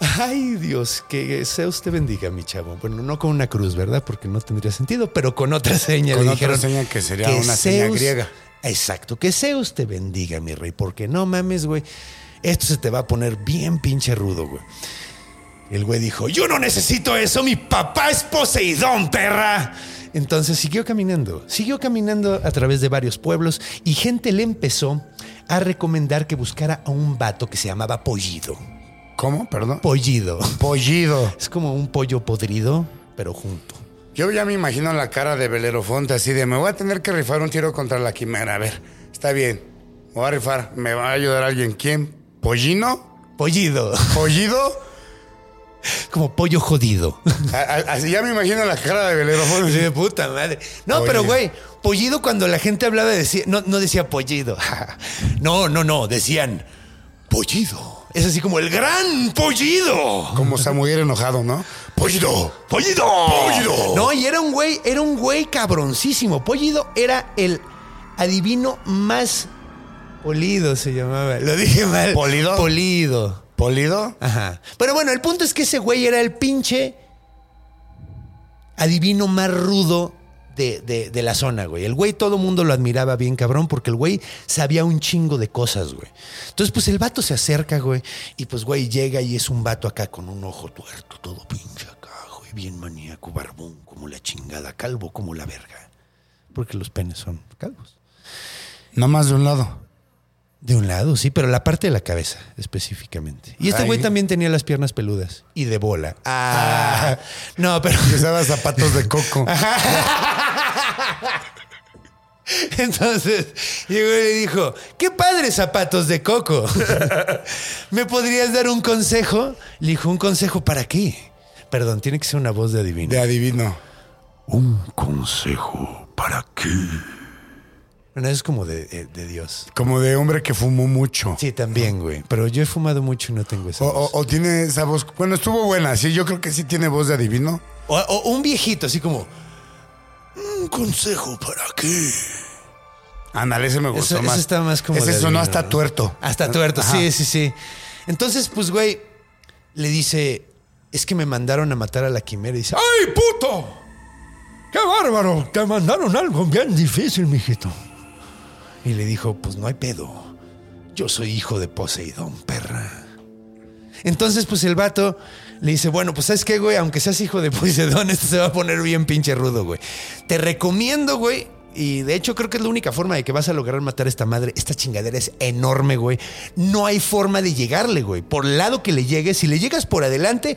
Ay, Dios, que sea usted bendiga, mi chavo. Bueno, no con una cruz, ¿verdad? Porque no tendría sentido, pero con otra seña. Con le otra dijeron, seña que sería una seña Zeus- griega. Exacto, que Zeus te bendiga, mi rey, porque no mames, güey. Esto se te va a poner bien pinche rudo, güey. El güey dijo, yo no necesito eso, mi papá es Poseidón, perra. Entonces siguió caminando, siguió caminando a través de varios pueblos y gente le empezó a recomendar que buscara a un vato que se llamaba Pollido. ¿Cómo? Perdón. Pollido. Pollido. Es como un pollo podrido, pero junto. Yo ya me imagino la cara de Belerofonte así de me voy a tener que rifar un tiro contra la quimera. A ver, está bien. Me voy a rifar. ¿Me va a ayudar alguien? ¿Quién? ¿Pollino? Pollido. ¿Pollido? Como pollo jodido. Así ya me imagino la cara de Belerofonte. Sí, de puta madre. No, pero güey, pollido cuando la gente hablaba decía, no, no decía pollido. No, no, no, decían pollido. Es así como el gran pollido. Como Samuel enojado, ¿no? Pollido, pollido, pollido. No, y era un güey, era un güey cabroncísimo. Pollido era el adivino más polido, se llamaba. Lo dije mal. ¿Polido? Polido. ¿Polido? Ajá. Pero bueno, el punto es que ese güey era el pinche adivino más rudo de, de- de la zona, güey. El güey todo mundo lo admiraba bien, cabrón, porque el güey sabía un chingo de cosas, güey. Entonces, pues el vato se acerca, güey, y pues, güey, llega y es un vato acá con un ojo tuerto, todo pinche acá, güey, bien maníaco, barbón, como la chingada, calvo como la verga. Porque los penes son calvos. No más de un lado. De un lado, sí, pero la parte de la cabeza específicamente. Y este güey también tenía las piernas peludas y de bola. Ah, no, pero usaba zapatos de coco. entonces llegó y le dijo, qué padres zapatos de coco. ¿Me podrías dar un consejo? Le dijo, ¿un consejo para qué? Perdón, tiene que ser una voz de adivino. De adivino. ¿Un consejo para qué? Bueno, es como de, de- de Dios. Como de hombre que fumó mucho. Sí, también, güey. Pero yo he fumado mucho y no tengo esa O, voz. o- o tiene esa voz. Bueno, estuvo buena. Sí, yo creo que sí tiene voz de adivino. O, o un viejito, así como. Un consejo para qué. Ándale, ese me gustó Eso, más. eso está más como. Ese sonó hasta ¿no? tuerto. Hasta tuerto, Ajá. sí, sí, sí. Entonces, pues, güey, le dice: Es que me mandaron a matar a la quimera. Y dice: ¡Ay, puto! ¡Qué bárbaro! Te mandaron algo bien difícil, mijito. Y le dijo: Pues no hay pedo. Yo soy hijo de Poseidón, perra. Entonces, pues el vato le dice, bueno, pues sabes qué, güey, aunque seas hijo de Poseidón, esto se va a poner bien pinche rudo, güey. Te recomiendo, güey. Y de hecho creo que es la única forma de que vas a lograr matar a esta madre. Esta chingadera es enorme, güey. No hay forma de llegarle, güey. Por el lado que le llegues, si le llegas por adelante,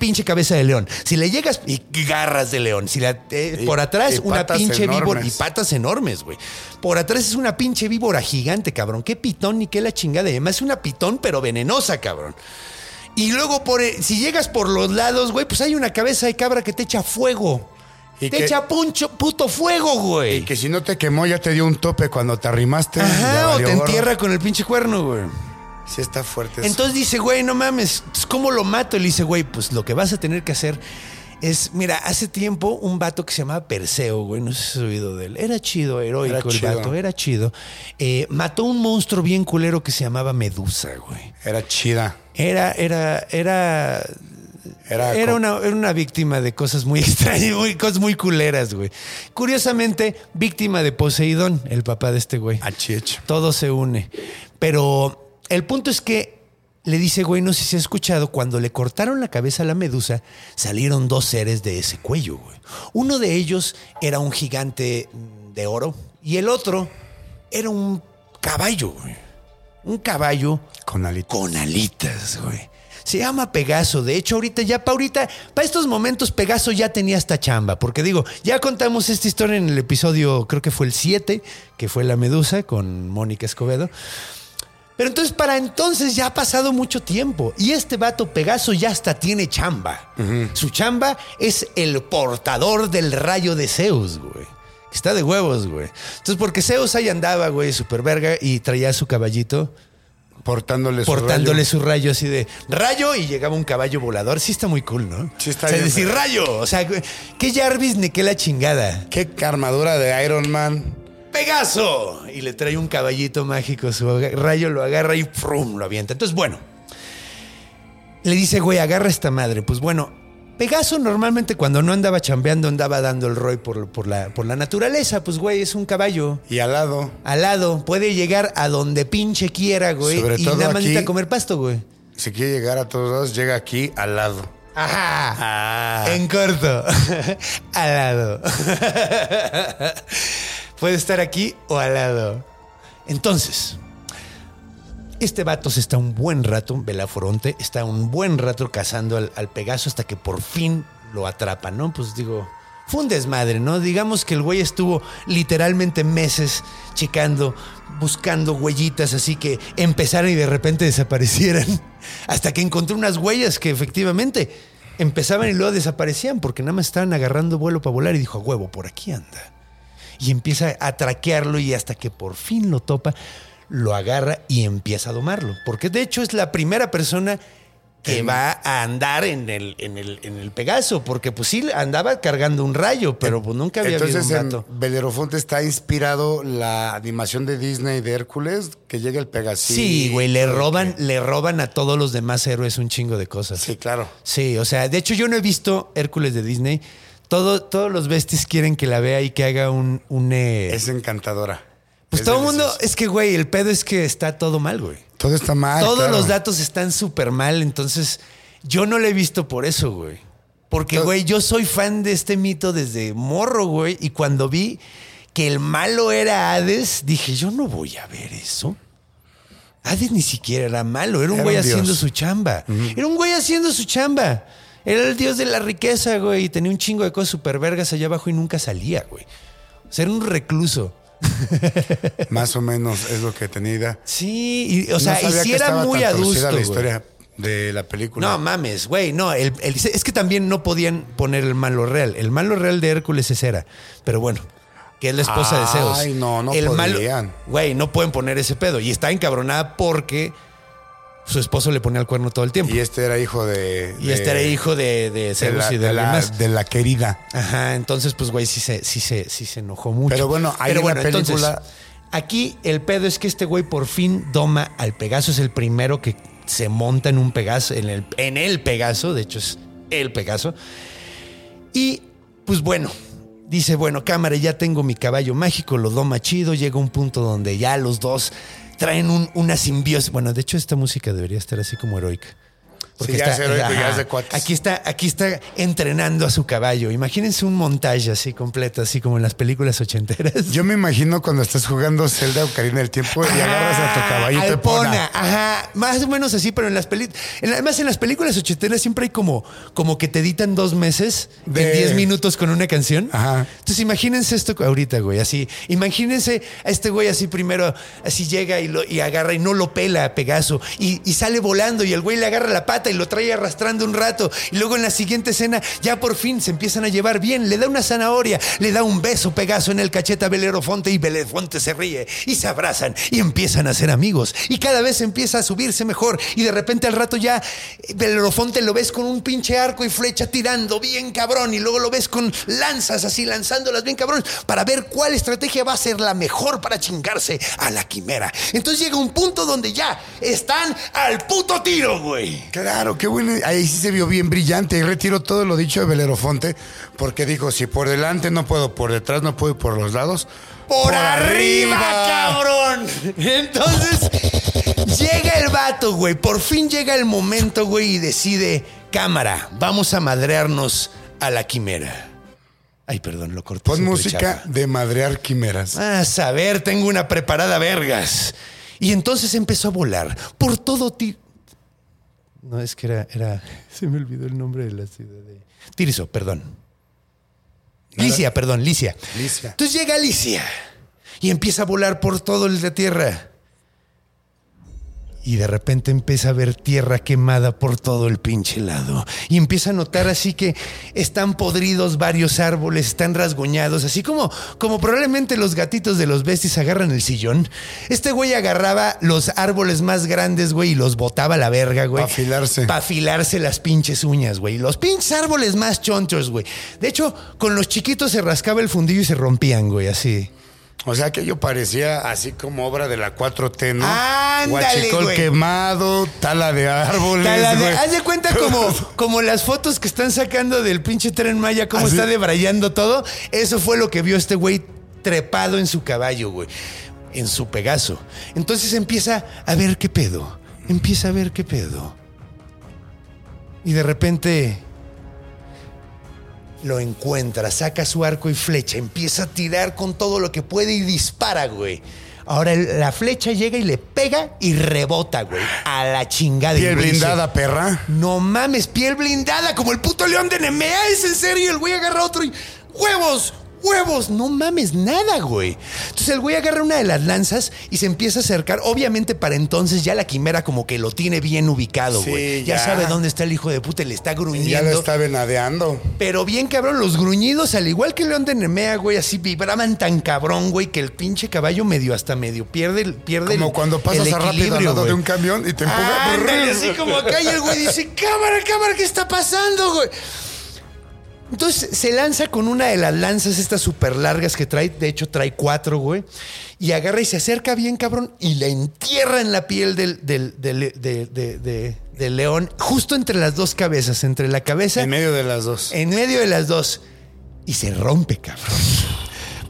pinche cabeza de león. Si le llegas y garras de león. Si la, eh, Y- por atrás, una pinche víbora. Y patas enormes, güey. Por atrás es una pinche víbora gigante, cabrón. Qué pitón ni qué la chingada. Además es una pitón, pero venenosa, cabrón. Y luego, por, eh, si llegas por los lados, güey, pues hay una cabeza de cabra que te echa fuego. Y te que- echa puncho, puto fuego, güey. Y que si no te quemó, ya te dio un tope cuando te arrimaste. Ajá, o te gorro. entierra con el pinche cuerno, güey. Sí, está fuerte. eso. Entonces dice, güey, no mames, ¿cómo lo mato? Y le dice, güey, pues lo que vas a tener que hacer es, mira, hace tiempo un vato que se llamaba Perseo, güey, no sé si has oído de él. Era chido, heroico Era el chido. vato, era chido. Eh, mató un monstruo bien culero que se llamaba Medusa, güey. Era chida. Era, era, era. Era una, era una víctima de cosas muy extrañas, muy, cosas muy culeras, güey. Curiosamente, víctima de Poseidón, el papá de este güey. Achich. Todo se une. Pero el punto es que le dice, güey, no sé si se ha escuchado, cuando le cortaron la cabeza a la medusa, salieron dos seres de ese cuello, güey. Uno de ellos era un gigante de oro y el otro era un caballo, güey. Un caballo Con alitas. con alitas, güey. Se llama Pegaso. De hecho, ahorita ya, pa' ahorita, para estos momentos, Pegaso ya tenía esta chamba. Porque digo, ya contamos esta historia en el episodio, creo que fue el 7, que fue La Medusa con Mónica Escobedo. Pero entonces para entonces ya ha pasado mucho tiempo y este vato Pegaso ya hasta tiene chamba. Su chamba es el portador del rayo de Zeus, güey. Está de huevos, güey. Entonces porque Zeus ahí andaba, güey, super verga y traía su caballito Portándole su portándole rayo. su rayo así de rayo y llegaba un caballo volador. Sí está muy cool, ¿no? Sí está o sea, bien, decir rayo. O sea, ¿qué Jarvis ni qué la chingada? Qué armadura de Iron Man. ¡Pegaso! Y le trae un caballito mágico, su rayo lo agarra y ¡frum! lo avienta. Entonces, bueno, le dice, güey, agarra esta madre. Pues bueno, Pegaso normalmente cuando no andaba chambeando andaba dando el roy por, por la, por la naturaleza. Pues, güey, es un caballo. Y al lado, Alado, puede llegar a donde pinche quiera, güey. Sobre y todo nada más necesita comer pasto, güey. si quiere llegar a todos lados, llega aquí al lado. Ajá. Ah. En corto. al lado. Puede estar aquí o al lado. Entonces, este vato se está un buen rato, Belaforonte, está un buen rato cazando al, Pegaso hasta que por fin lo atrapa, ¿no? Pues digo, fue un desmadre, ¿no? Digamos que el güey estuvo literalmente meses checando, buscando huellitas así que empezaran y de repente desaparecieran. Hasta que encontró unas huellas que efectivamente empezaban y luego desaparecían porque nada más estaban agarrando vuelo para volar y dijo, "A huevo, por aquí anda y empieza a traquearlo y hasta que por fin lo topa, lo agarra y empieza a domarlo. Porque de hecho es la primera persona que va a andar en el, en, el, en el Pegaso, porque pues sí andaba cargando un rayo, pero pues nunca había Entonces un en gato. Belerofonte está inspirado la animación de Disney de Hércules, que llega el Pegasí. Sí, güey, le roban, le roban a todos los demás héroes un chingo de cosas. Sí, claro. Sí, o sea, de hecho yo no he visto Hércules de Disney. Todo, todos los besties quieren que la vea y que haga un... un eh, Es encantadora. pues Es todo el mundo... Es que, güey, el pedo es que está todo mal, güey. Todo está mal. Todos claro. los datos están súper mal, entonces yo no lo he visto por eso, güey. Porque, Todo- güey, yo soy fan de este mito desde morro, güey, y cuando vi que el malo era Hades, dije, yo no voy a ver eso. Hades ni siquiera era malo, era un Era güey un dios. haciendo su chamba. Era un güey haciendo su chamba. Era el dios de la riqueza, güey, y tenía un chingo de cosas super vergas allá abajo y nunca salía, güey. O sea, era un recluso. Más o menos es lo que tenía idea. Sí, y, o sea, No y que era muy adusto. la güey. historia de la película. No mames, güey, no. el- el- es que también no podían poner el malo real. El malo real de Hércules es Hera. Pero bueno, que es la esposa de Zeus. Ay, no, no el malo, podían. Güey, no pueden poner ese pedo. Y está encabronada porque su esposo le ponía el cuerno todo el tiempo. Y Y, este era hijo de. de- este era hijo de, de de Zeus la, y de, la- más. de la querida. Ajá, entonces, pues, güey, sí se, sí, se, sí se enojó mucho. Pero bueno, ahí en la entonces, película- aquí el pedo es que este güey por fin doma al Pegaso. Es el primero que se monta en un Pegaso, en el, en el Pegaso. De hecho, es el Pegaso. Y, pues bueno, dice, bueno, cámara, ya tengo mi caballo mágico, lo doma chido. Llega un punto donde ya los dos traen un- una simbiosis. Bueno, de hecho, esta música debería estar así como heroica. Sí, ya es heroico, ya es de cuates. Aquí está, aquí está entrenando a su caballo. Imagínense un montaje así completo, así como en las películas ochenteras. Yo me imagino cuando estás jugando Zelda Ocarina del Tiempo y agarras a tu caballito Al Epona. Pona, ajá, más o menos así, pero en las películas, además en las películas ochenteras siempre hay como, como que te editan dos meses De- en 10 minutos con una canción. Ajá. Entonces imagínense esto ahorita, güey, así, imagínense a este güey así primero, así llega y, lo, y agarra y no lo pela a Pegaso y, y sale volando y el güey le agarra la pata y lo trae arrastrando un rato y luego en la siguiente escena ya por fin se empiezan a llevar bien, le da una zanahoria, le da un beso Pegaso en el cachete a Belerofonte y Belerofonte se ríe y se abrazan y empiezan a ser amigos y cada vez empieza a subirse mejor y de repente al rato ya eh, Belerofonte lo ves con un pinche arco y flecha tirando bien cabrón y luego lo ves con lanzas así lanzándolas bien cabrón para ver cuál estrategia va a ser la mejor para chingarse a la quimera. Entonces llega un punto donde ya están al puto tiro, güey. Claro, qué bueno. Ahí sí se vio bien brillante. Y retiro todo lo dicho de Belerofonte, porque dijo: si por delante no puedo, por detrás no puedo y por los lados. Por, arriba, cabrón. Entonces, llega el vato, güey. Por fin llega el momento, güey, y decide, cámara, vamos a madrearnos a la quimera. Ay, perdón, lo corté. Pon música de madrear quimeras. A saber, tengo una preparada vergas. Y entonces empezó a volar por todo ti. No, es que era, era. Se me olvidó el nombre de la ciudad de. Tirso, perdón. Licia, perdón, Licia. Licia. Entonces llega Licia y empieza a volar por todo la tierra. Y de repente empieza a ver tierra quemada por todo el pinche lado. Y empieza a notar así que están podridos varios árboles, están rasguñados, así como, como probablemente los gatitos de los besties agarran el sillón. Este güey agarraba los árboles más grandes, güey, y los botaba a la verga, güey. Pa' afilarse. Pa' afilarse las pinches uñas, güey. Los pinches árboles más chonchos, güey. De hecho, con los chiquitos se rascaba el fundillo y se rompían, güey, así. O sea que yo parecía así como obra de la 4T, ¿no? Ándale, Guachicol güey. quemado, tala de árboles. Tala de- güey. haz de cuenta como, como las fotos que están sacando del pinche tren Maya, cómo Así. está debrayando todo. Eso fue lo que vio este güey trepado en su caballo, güey. En su Pegaso. Entonces empieza a ver qué pedo. Empieza a ver qué pedo. Y de repente lo encuentra, saca su arco y flecha, empieza a tirar con todo lo que puede y dispara, güey. Ahora la flecha llega y le pega y rebota, güey. A la chingada. Piel blindada, perra. No mames, piel blindada, como el puto león de Nemea, es en serio. El güey agarra otro y. ¡Huevos! ¡Huevos! No mames, nada, güey. Entonces el güey agarra una de las lanzas y se empieza a acercar. Obviamente, para entonces ya la quimera como que lo tiene bien ubicado, Sí, güey. ya. ya. sabe dónde está el hijo de puta y le está Y ya gruñendo. lo está venadeando. Pero bien cabrón, los gruñidos, al igual que león de Nemea, güey, así vibraban tan cabrón, güey, que el pinche caballo medio hasta medio pierde el pierde Como el- cuando pasas el a rápido al equilibrio, lado de un camión y te empuja. Ándale, así como acá y el güey dice, cámara, cámara, ¿qué está pasando, güey? Entonces se lanza con una de las lanzas estas súper largas que trae, de hecho trae cuatro, güey, y agarra y se acerca bien, cabrón, y la entierra en la piel del, del, del- de- de- de- del león, justo entre las dos cabezas, entre la cabeza En medio de las dos. en medio de las dos. Y se rompe, cabrón.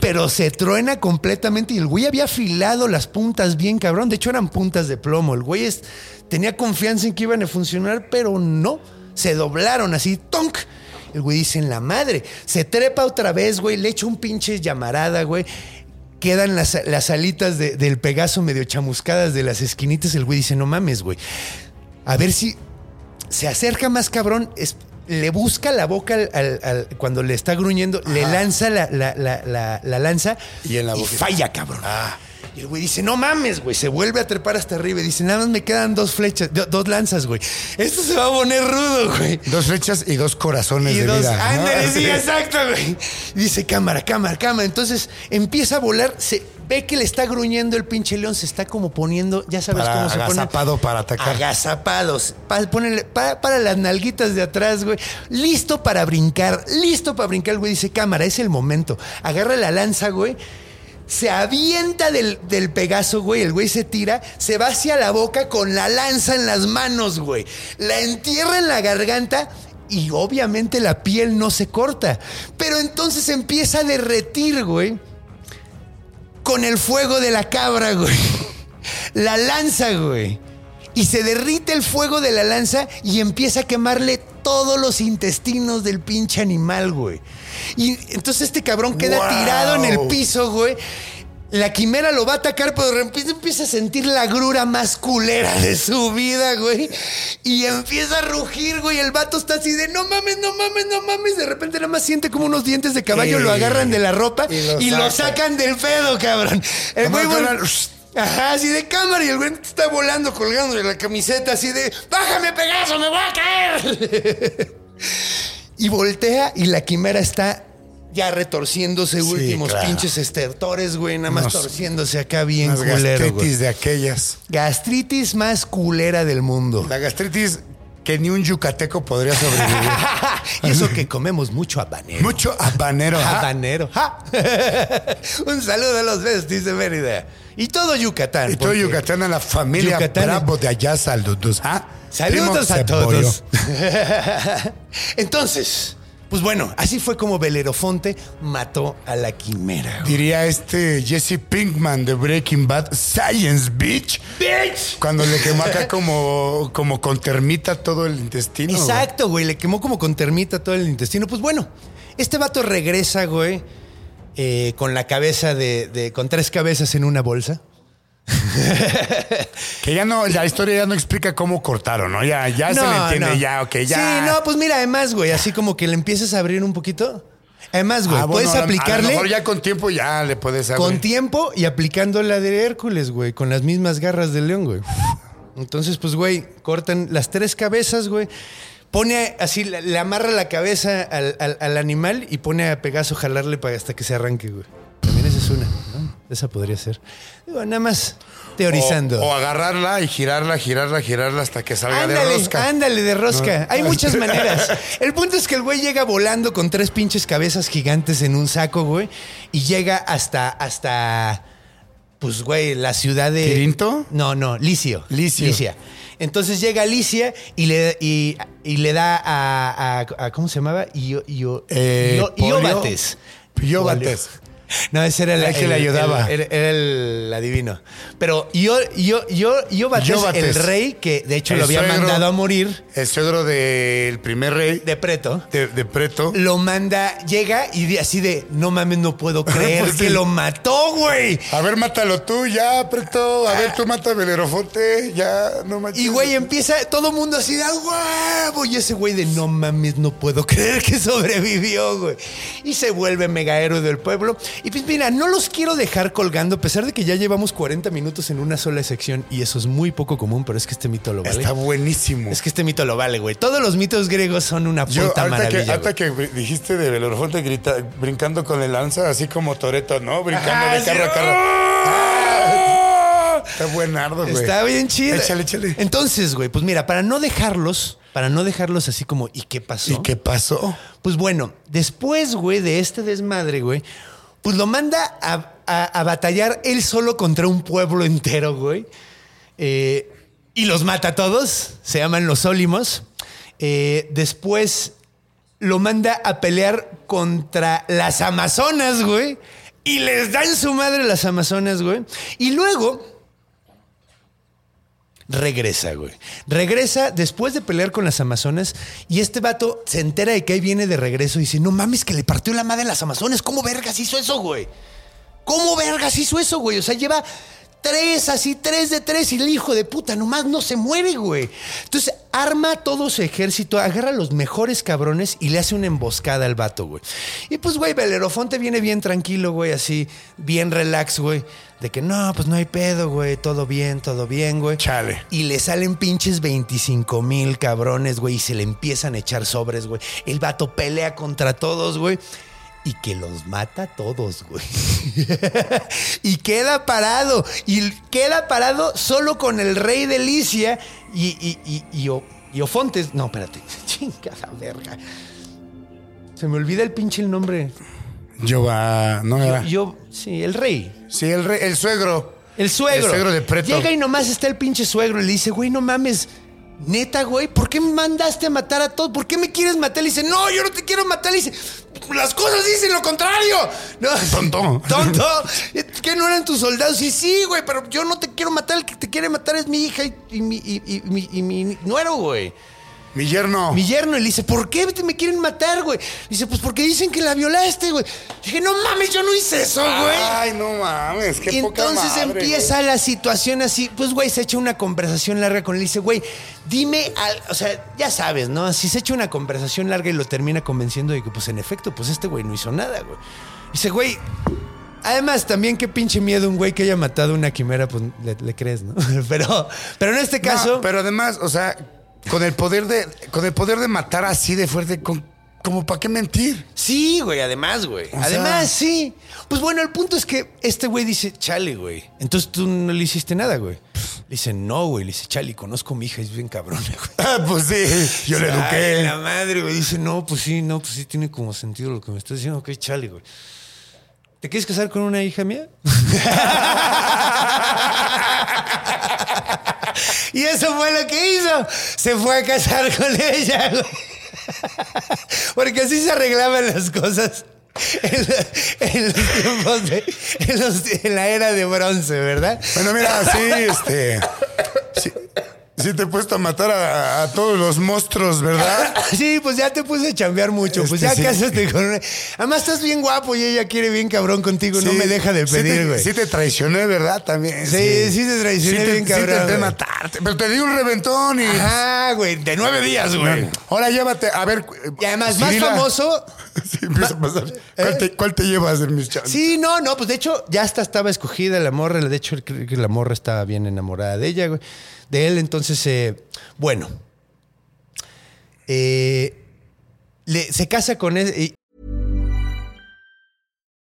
Pero se truena completamente y el güey había afilado las puntas bien, cabrón. De hecho, eran puntas de plomo. El güey es- tenía confianza en que iban a funcionar, pero no. Se doblaron así, tonk. El güey dice, en la madre. Se trepa otra vez, güey. Le echa un pinche llamarada, güey. Quedan las, las alitas de- del Pegaso medio chamuscadas de las esquinitas. El güey dice, no mames, güey. A ver si se acerca más cabrón, es- le busca la boca al, al- al- cuando le está gruñendo, le lanza la, la- la- la- la lanza Y en la boca. falla, cabrón. Y el güey dice, no mames, güey. Se vuelve a trepar hasta arriba y dice, nada más me quedan dos flechas, do- dos lanzas, güey. Esto se va a poner rudo, güey. Dos flechas y dos corazones Y de dos, ándale, sí, Sí. exacto, güey. Dice, cámara, cámara, cámara. Entonces empieza a volar, se ve que le está gruñendo el pinche león, se está como poniendo, ya sabes Para- cómo se pone. agazapado para atacar. Agazapados. Pa- ponele- pa- para las nalguitas de atrás, güey. Listo para brincar, listo para brincar. El güey dice, cámara, es el momento. Agarra la lanza, güey. Se avienta del, del Pegaso, güey. El güey se tira, se va hacia la boca con la lanza en las manos, güey. La entierra en la garganta y obviamente la piel no se corta. Pero entonces empieza a derretir, güey. Con el fuego de la cabra, güey. La lanza, güey. Y se derrite el fuego de la lanza y empieza a quemarle todos los intestinos del pinche animal, güey. Y entonces este cabrón queda Wow. tirado en el piso, güey. La quimera lo va a atacar, pero de repente empieza a sentir la grura más culera de su vida, güey. Y empieza a rugir, güey. El vato está así de no mames, no mames, no mames. De repente nada más siente como unos dientes de caballo Sí. lo agarran de la ropa Y lo y lo sacan. del pedo, cabrón. El güey, Ajá, así de cámara y el güey está volando colgando de la camiseta así de ¡Bájame, Pegaso, me voy a caer! y voltea y la quimera está ya retorciéndose últimos claro. pinches estertores, güey, nada más torciéndose acá bien culero, gastritis güey. de aquellas. Gastritis más culera del mundo. La gastritis que ni un yucateco podría sobrevivir. y eso que comemos mucho habanero. Mucho habanero. habanero. Ja. Un saludo a los besties de Mérida. Y todo Yucatán. Y todo Yucatán a la familia Yucatán- Bravo de allá, saludos. ¿ah? Saludos Primo a todos. Entonces, pues bueno, así fue como Belerofonte mató a la quimera. güey. Diría este Jesse Pinkman de Breaking Bad, Science Beach. ¡Bitch! Cuando le quemó acá como, como con termita todo el intestino. güey. Exacto, güey. Le quemó como con termita todo el intestino. Pues bueno, este vato regresa, güey, eh, con la cabeza de, de- con tres cabezas en una bolsa. Que ya no, la historia ya no explica cómo cortaron, ¿no? Ya, ya se le entiende, no. ya, ok, ya. Sí, no, pues mira, además, güey, así como que le empiezas a abrir un poquito. Además, güey, Ah, bueno, puedes a- A lo aplicarle mejor ya con tiempo ya le puedes abrir. con tiempo y aplicando la de Hércules, güey, con las mismas garras del león, güey. Entonces, pues, güey, cortan las tres cabezas, güey. Pone así, le amarra la cabeza al, al- al animal y pone a Pegaso jalarle para hasta que se arranque, güey. También esa es una. Esa podría ser. Digo, nada más teorizando. O, o agarrarla y girarla, girarla, girarla hasta que salga de rosca. ándale, de rosca. No. Hay muchas maneras. El punto es que el güey llega volando con tres pinches cabezas gigantes en un saco, güey. Y llega hasta, hasta, pues, güey, la ciudad de... ¿Quirinto? No, no, Licio. Licio. Licia. Entonces llega a Licia y le, y, y le da a, a- a- ¿Cómo se llamaba? Io, Io- Eh, polio. No, ese era el, El que el- le ayudaba. el- Era, era el adivino. Pero yo, yo, yo, Iobates, Iobates. el rey, que de hecho El lo había suegro. mandado a morir El suegro del primer rey de Preto, de, de Preto. lo manda, llega y así de, no mames, no puedo creer Pues que sí. lo mató, güey. A ver, mátalo tú, ya, Preto. A ver, tú mata a Belerofonte, ya, no manches. Y güey, empieza todo el mundo así de "Ah, huevo. Y ese güey de no mames, no puedo creer que sobrevivió, güey. Y se vuelve mega héroe del pueblo. Y pues mira, no los quiero dejar colgando, a pesar de que ya llevamos 40 minutos en una sola sección. Y eso es muy poco común, pero es que este mito lo vale. Está buenísimo. Es que este mito lo vale, güey. Todos los mitos griegos son una Yo, puta ahorita que, maravilla. ahorita güey. que dijiste de Belerofonte grita, brincando con el lanza, así como Toreto, ¿no? Brincando Ah, de sí. carro a carro. ¡Ah! Está buenardo, güey. Está bien chido. Échale, échale. Entonces, güey, pues mira, para no dejarlos, para no dejarlos así como, ¿y qué pasó? ¿Y qué pasó? Pues bueno, después, güey, de este desmadre, güey, pues lo manda a, a- batallar él solo contra un pueblo entero, güey. Eh, y los mata a todos. Se llaman los Ólimos. Eh, después lo manda a pelear contra las Amazonas, güey. Y les dan su madre las Amazonas, güey. Y luego regresa, güey. Regresa después de pelear con las Amazonas y este vato se entera de que ahí viene de regreso y dice, no mames que le partió la madre a las Amazonas. ¿Cómo vergas hizo eso, güey? ¿Cómo vergas hizo eso, güey? O sea, lleva tres, así, tres de tres y el hijo de puta nomás no se muere, güey. Entonces arma todo su ejército, agarra a los mejores cabrones y le hace una emboscada al vato, güey. Y pues, güey, Belerofonte viene bien tranquilo, güey, así, bien relax, güey. De que no, pues no hay pedo, güey, todo bien, todo bien, güey. Chale. Y le salen pinches 25 mil cabrones, güey, y se le empiezan a echar sobres, güey. El vato pelea contra todos, güey. Y que los mata a todos, güey. y queda parado. Y queda parado solo con el rey de Licia y, y, y, y, O- y Ofontes. No, espérate. Chingada verga. Se me olvida el pinche el nombre. Yo va, no Yo, yo- sí, el rey. Sí, el, rey- el suegro. El suegro. El suegro de Preto. Llega y nomás está el pinche suegro y le dice, güey, no mames. Neta, güey, ¿por qué me mandaste a matar a todos? ¿Por qué me quieres matar? Le dice, no, yo no te quiero matar. Le dice, las cosas dicen lo contrario. No, Tonto. Tonto. ¿Que no eran tus soldados? Y sí, güey, pero yo no te quiero matar. El que te quiere matar es mi hija y, y mi, y- y- mi- y mi nuero, güey. Mi yerno. Mi yerno y le dice, ¿por qué me quieren matar, güey? Dice, pues porque dicen que la violaste, güey. Dije, no mames, yo no hice eso, güey. Ay, no mames, qué Y poca entonces madre, empieza la situación así. Pues, güey, se echa una conversación larga con él. Dice, güey, dime, al- o sea, ya sabes, ¿no? Si se echa una conversación larga y lo termina convenciendo de que, pues, en efecto, pues este güey no hizo nada, güey. Dice, güey, además, también qué pinche miedo un güey que haya matado una quimera, pues le, le crees, ¿no? Pero, pero en este. No, caso. pero además, o sea, con el poder de, con el poder de matar así de fuerte, con, como para qué mentir. Sí, güey, además, güey. O Además, sea- sí. Pues bueno, el punto es que este güey dice, chale, güey. Entonces tú no le hiciste nada, güey. Le dice, no, güey. Le dice, chale, conozco a mi hija, es bien cabrona, güey. Ah, pues sí, yo le eduqué. la madre, güey. Dice, no, pues sí, no, pues sí tiene como sentido lo que me estás diciendo. Ok, chale, güey. ¿Te quieres casar con una hija mía? y eso fue lo que hizo. Se fue a casar con ella, güey. Porque así se arreglaban las cosas. En, la- los tiempos de. En, la era de bronce, ¿verdad? Bueno, mira, sí, este. Sí, sí te he puesto a matar a, a todos los monstruos, ¿verdad? Sí, pues ya te puse a chambear mucho. Pues Este, ya sí. cásaste con una. Además, estás bien guapo y ella quiere bien cabrón contigo. no Sí, me deja de sí te- pedir, güey. Sí, te traicioné, ¿verdad? También. Sí, sí te traicioné Sí te- bien sí cabrón, intenté güey. matarte. Pero te di un reventón y. Ajá, güey. De nueve días, güey. Ahora llévate, a ver. Y además, más Cirila, famoso, Sí, empieza a pasar. ¿Cuál te, cuál te llevas de mis chavos? Sí, no, no, pues de hecho ya hasta estaba escogida la morra. De hecho, creo que la morra estaba bien enamorada de ella, güey. De él, entonces, eh, bueno. Eh, le- se casa con él.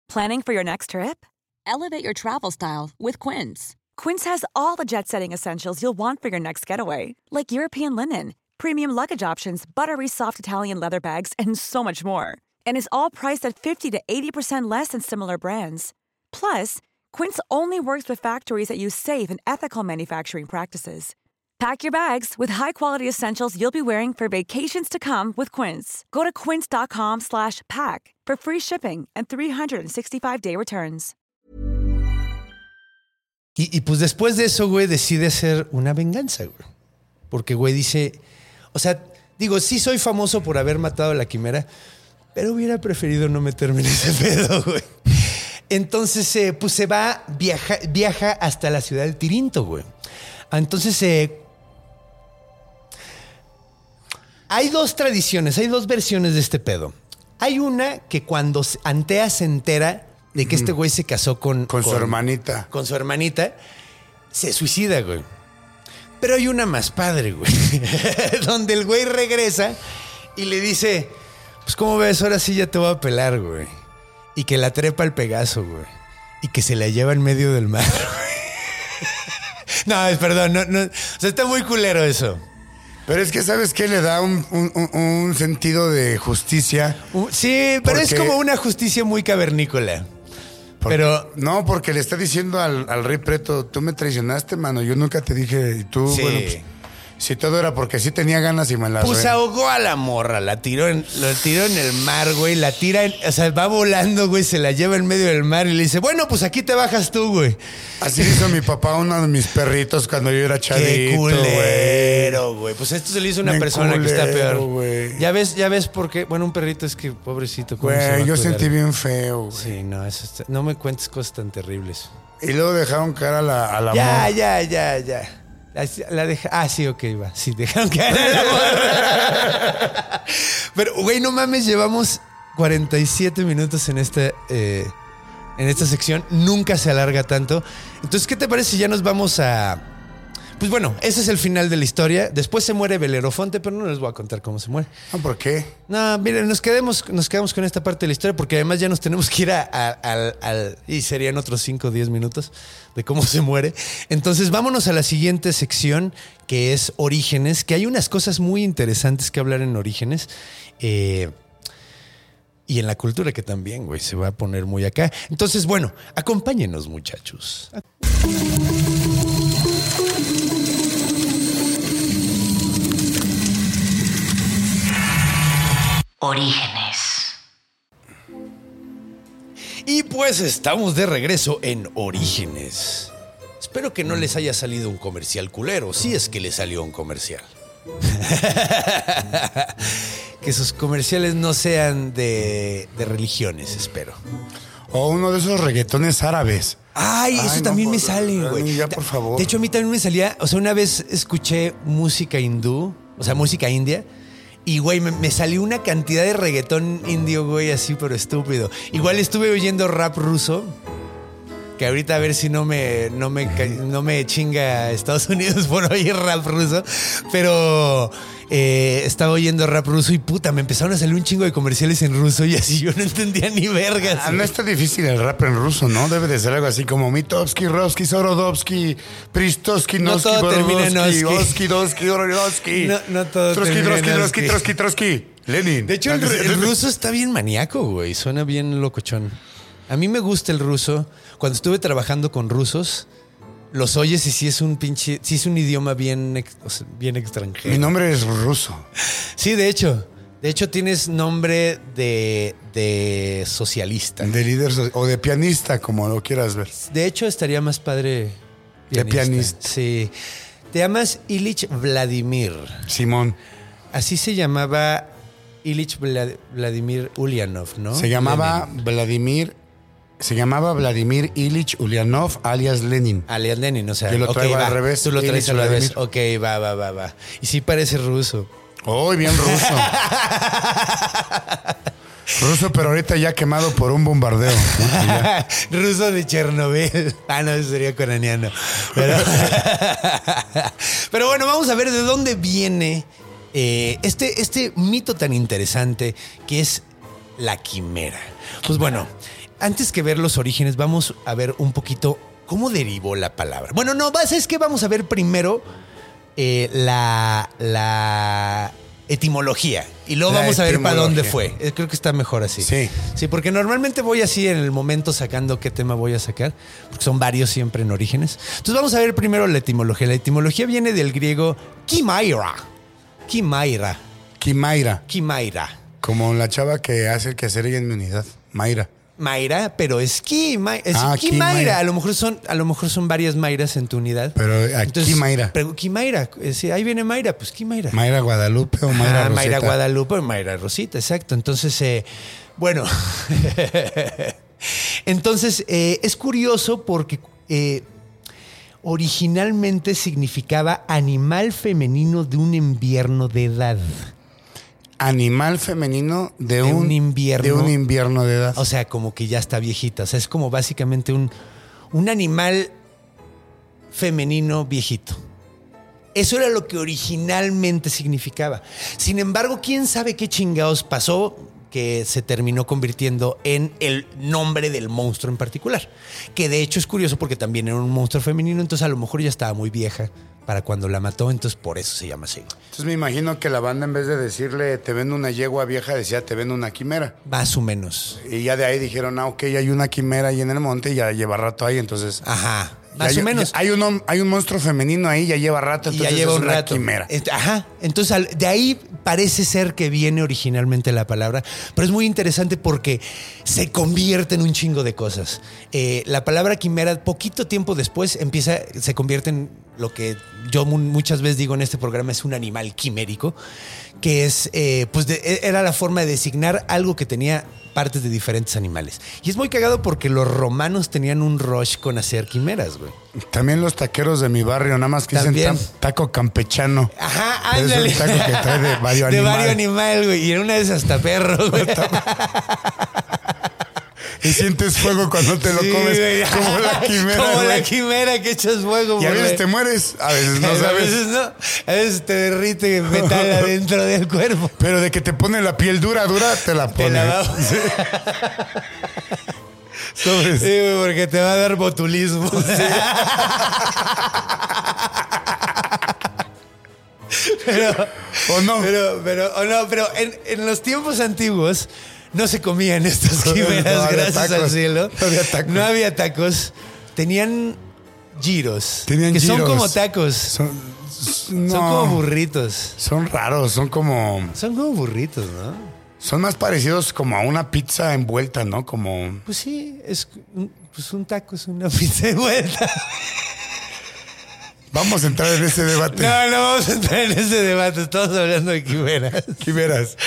Planning for your next trip? Elevate your travel style with Quince. Quince has all the jet setting essentials you'll want for your next getaway, like European linen, premium luggage options, buttery soft Italian leather bags, and so much more. And is all priced at 50 to 80% less than similar brands. Plus, Quince only works with factories that use safe and ethical manufacturing practices. Pack your bags with high-quality essentials you'll be wearing for vacations to come with Quince. Go to quince.com slash pack for free shipping and 365-day returns. Y, y pues después de eso, güey, decide hacer una venganza, güey. Porque, güey, dice. O sea, digo, sí soy famoso por haber matado a la quimera, pero hubiera preferido no meterme en ese pedo, güey. Entonces, eh, pues se va, viaja, viaja hasta la ciudad de Tirinto, güey. Entonces, eh, hay dos tradiciones, hay dos versiones de este pedo. Hay una que cuando Antea se entera de que este güey se casó con, Con su hermanita. con su hermanita, se suicida, güey. Pero hay una más padre, güey. Donde el güey regresa y le dice, pues ¿cómo ves? Ahora sí ya te voy a pelar, güey. Y que la trepa al Pegaso, güey. Y que se la lleva en medio del mar. No, es- perdón, no, no. O sea, está muy culero eso. Pero es que, ¿sabes qué? Le da un, un- un- sentido de justicia. Uh, Sí, pero es como una justicia muy cavernícola. Porque- Pero No, porque le está diciendo al, al rey preto, tú me traicionaste, mano. Yo nunca te dije. Y tú, Sí. bueno, pues, si todo era porque sí tenía ganas y me la Pues ahogó a la morra, la tiró en, lo tiró en el mar, güey, la tira, en- o sea, va volando, güey, se la lleva en medio del mar y le dice, bueno, pues aquí te bajas tú, güey. Así hizo mi papá uno de mis perritos cuando yo era chavito, Qué culero, güey. Pues esto se le hizo a una Bien persona que está peor. güey. Ya ves, ya ves por qué. Bueno, un perrito es que pobrecito. ¿cómo se va Güey, a yo sentí bien feo, güey. Sí, no, eso está- no me cuentes cosas tan terribles. Y luego dejaron caer a la, a la Ya, morra. ya, ya, ya. La, la deja, ah, sí, ok, va. Sí, dejaron caer. Pero, güey, no mames, llevamos 47 minutos en esta, eh, en esta sección. Nunca se alarga tanto. Entonces, ¿qué te parece si ya nos vamos a. Pues bueno, ese es el final de la historia. Después se muere Belerofonte, pero no les voy a contar cómo se muere. ¿por qué? No, miren, nos quedemos, nos quedamos con esta parte de la historia porque además ya nos tenemos que ir a- a- al, al- y serían otros 5 o 10 minutos de cómo se muere. Entonces vámonos a la siguiente sección que es Orígenes, que hay unas cosas muy interesantes que hablar en Orígenes. eh, y en la cultura que también, güey, se va a poner muy acá. Entonces, bueno, acompáñenos, muchachos. Orígenes. Y pues estamos de regreso en Orígenes. Espero que no les haya salido un comercial culero, si es que les salió un comercial. que sus comerciales no sean de, de religiones, espero. O uno de esos reggaetones árabes. Ay, Ay, eso no, también me por- sale, güey. ya, por favor. De hecho, a mí también me salía, o sea, una vez escuché música hindú, o sea, música india, y güey, me, salió una cantidad de reggaetón indio, güey, así, pero estúpido. Igual estuve oyendo rap ruso, que ahorita a ver si no me, no me, no me chinga Estados Unidos por oír rap ruso, pero eh, estaba oyendo rap ruso y puta, me empezaron a salir un chingo de comerciales en ruso y así yo no entendía ni vergas. Ah, no está difícil el rap en ruso, ¿no? Debe de ser algo así como Mitovsky, Rovsky, Sorodovsky, Pristosky, No Nosky, todo termina en. Oski, Dosky, Ororovsky. No- no todo Trotsky, Trotsky, Nosky. Trotsky, Trotsky. Lenin. De hecho, el, el ruso está bien maníaco, güey. Suena bien locochón. A mí me gusta el ruso. Cuando estuve trabajando con rusos, los oyes y sí es un pinche, sí es un idioma bien, ex- o sea, bien extranjero. Mi nombre es ruso. Sí, de hecho. De hecho, tienes nombre de, de socialista. De líder so- o de pianista, como lo quieras ver. De hecho, estaría más padre. De pianista. Sí. Te llamas Ilich Vladimir. Simón. Así se llamaba Ilich Vla- Vladimir Ulyanov, ¿no? Se llamaba Lenin. Vladimir. Se llamaba Vladimir Ilich Ulyanov, alias Lenin. Alias Lenin, o sea, Yo lo traigo al revés, Tú lo traes Ilich al revés. Vladimir. Ok, va, va, va, va. Y sí parece ruso. ¡Oh, bien ruso! Ruso, pero ahorita ya quemado por un bombardeo. Ruso de Chernobyl. Ah, no, eso sería ucraniano. Pero, pero bueno, vamos a ver de dónde viene eh, este, este mito tan interesante que es la quimera. Pues bueno, antes que ver los orígenes, vamos a ver un poquito cómo derivó la palabra. Bueno, no, es que vamos a ver primero eh, la, la etimología y luego La vamos a ver para dónde fue. Eh, Creo que está mejor así. Sí. Sí, porque normalmente voy así en el momento sacando qué tema voy a sacar, porque son varios siempre en orígenes. Entonces vamos a ver primero la etimología. La etimología viene del griego kimaira. Kimaira. Kimaira. Kimaira. Como la chava que hace el quehacer ella en mi unidad. Mayra. Maira, pero es Kimaira. Es Ah. Kimaira. A lo mejor son, a lo mejor son varias Mairas en tu unidad. Pero aquí Mayra. pero Kimaira. eh, sí, ahí viene Mayra, pues Kimaira. Mayra Guadalupe o Mayra Mayra, Roseta. Mayra Guadalupe o Mayra Rosita, exacto. Entonces, eh, bueno, entonces eh, es curioso porque eh, originalmente significaba animal femenino de un invierno de edad. Animal femenino de, De un, un invierno. De un invierno de edad. O sea, como que ya está viejita. O sea, es como básicamente un, un animal femenino viejito. Eso era lo que originalmente significaba. Sin embargo, quién sabe qué chingados pasó que se terminó convirtiendo en el nombre del monstruo en particular. Que de hecho es curioso porque también era un monstruo femenino, entonces a lo mejor ya estaba muy vieja para cuando la mató, entonces por eso se llama así. Entonces me imagino que la banda en vez de decirle te vendo una yegua vieja decía te vendo una quimera. Más o menos. Y ya de ahí dijeron, ah, ok, hay una quimera ahí en el monte y ya lleva rato ahí, entonces... Ajá. Más o menos. hay, un, hay un monstruo femenino ahí, ya lleva rato, entonces ya lleva es un una rato. quimera. Ent- Ajá. Entonces, de ahí parece ser que viene originalmente la palabra, pero es muy interesante porque se convierte en un chingo de cosas. Eh, la palabra quimera, poquito tiempo después, empieza, se convierte en lo que yo mu- muchas veces digo en este programa, es un animal quimérico, que es, eh, pues, de- era la forma de designar algo que tenía partes de diferentes animales. Y es muy cagado porque los romanos tenían un rush con hacer quimeras, güey. También los taqueros de mi barrio, nada más que dicen También. taco campechano. Ajá, Es un ándale. taco que trae de vario De animal. vario animal, güey. Y en una de esas hasta perro, güey. Y sientes fuego cuando te lo Sí, comes, güey. como la quimera, Como la güey. quimera que echas fuego, Y a veces la- te mueres, a veces no a sabes. veces no. A veces te derrite metal adentro del cuerpo. Pero de que te pone la piel dura, dura, te la Te pone. la va- ¿Sabes? Sí, güey, porque te va a dar botulismo. Pero, ¿O no? Pero, pero, o no, pero en, en los tiempos antiguos no se comían estas quimeras, no gracias al cielo. No había tacos. No había tacos. Tenían giros. Tenían que son como tacos. Son, no, Son como burritos. Son raros, son como. Son como burritos, ¿no? Son más parecidos como a una pizza envuelta, ¿no? Como. Pues sí, es un, pues un taco, es una pizza de vuelta. Vamos a entrar en ese debate. No, no vamos a entrar en ese debate. Estamos hablando de quimeras. Quimeras.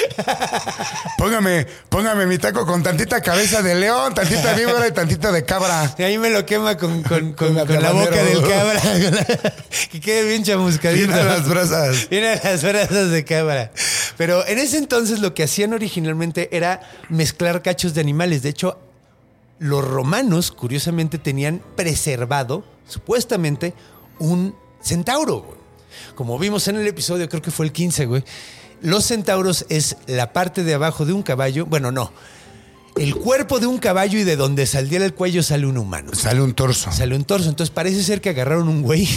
Póngame, póngame mi taco con tantita cabeza de león, tantita víbora y tantita de cabra. Y ahí me lo quema con, con, con, Con la boca del cabra. que quede bien chamuscadito. Vienen las brasas. Vienen las brasas de cabra. Pero en ese entonces lo que hacían originalmente era mezclar cachos de animales. De hecho, los romanos, curiosamente, tenían preservado, supuestamente, un centauro. güey. Como vimos en el episodio, creo que fue el 15, güey. Los centauros es la parte de abajo de un caballo. Bueno, no. El cuerpo de un caballo y de donde saldría el cuello sale un humano. Sale un torso. Sale un torso. Entonces parece ser que agarraron un güey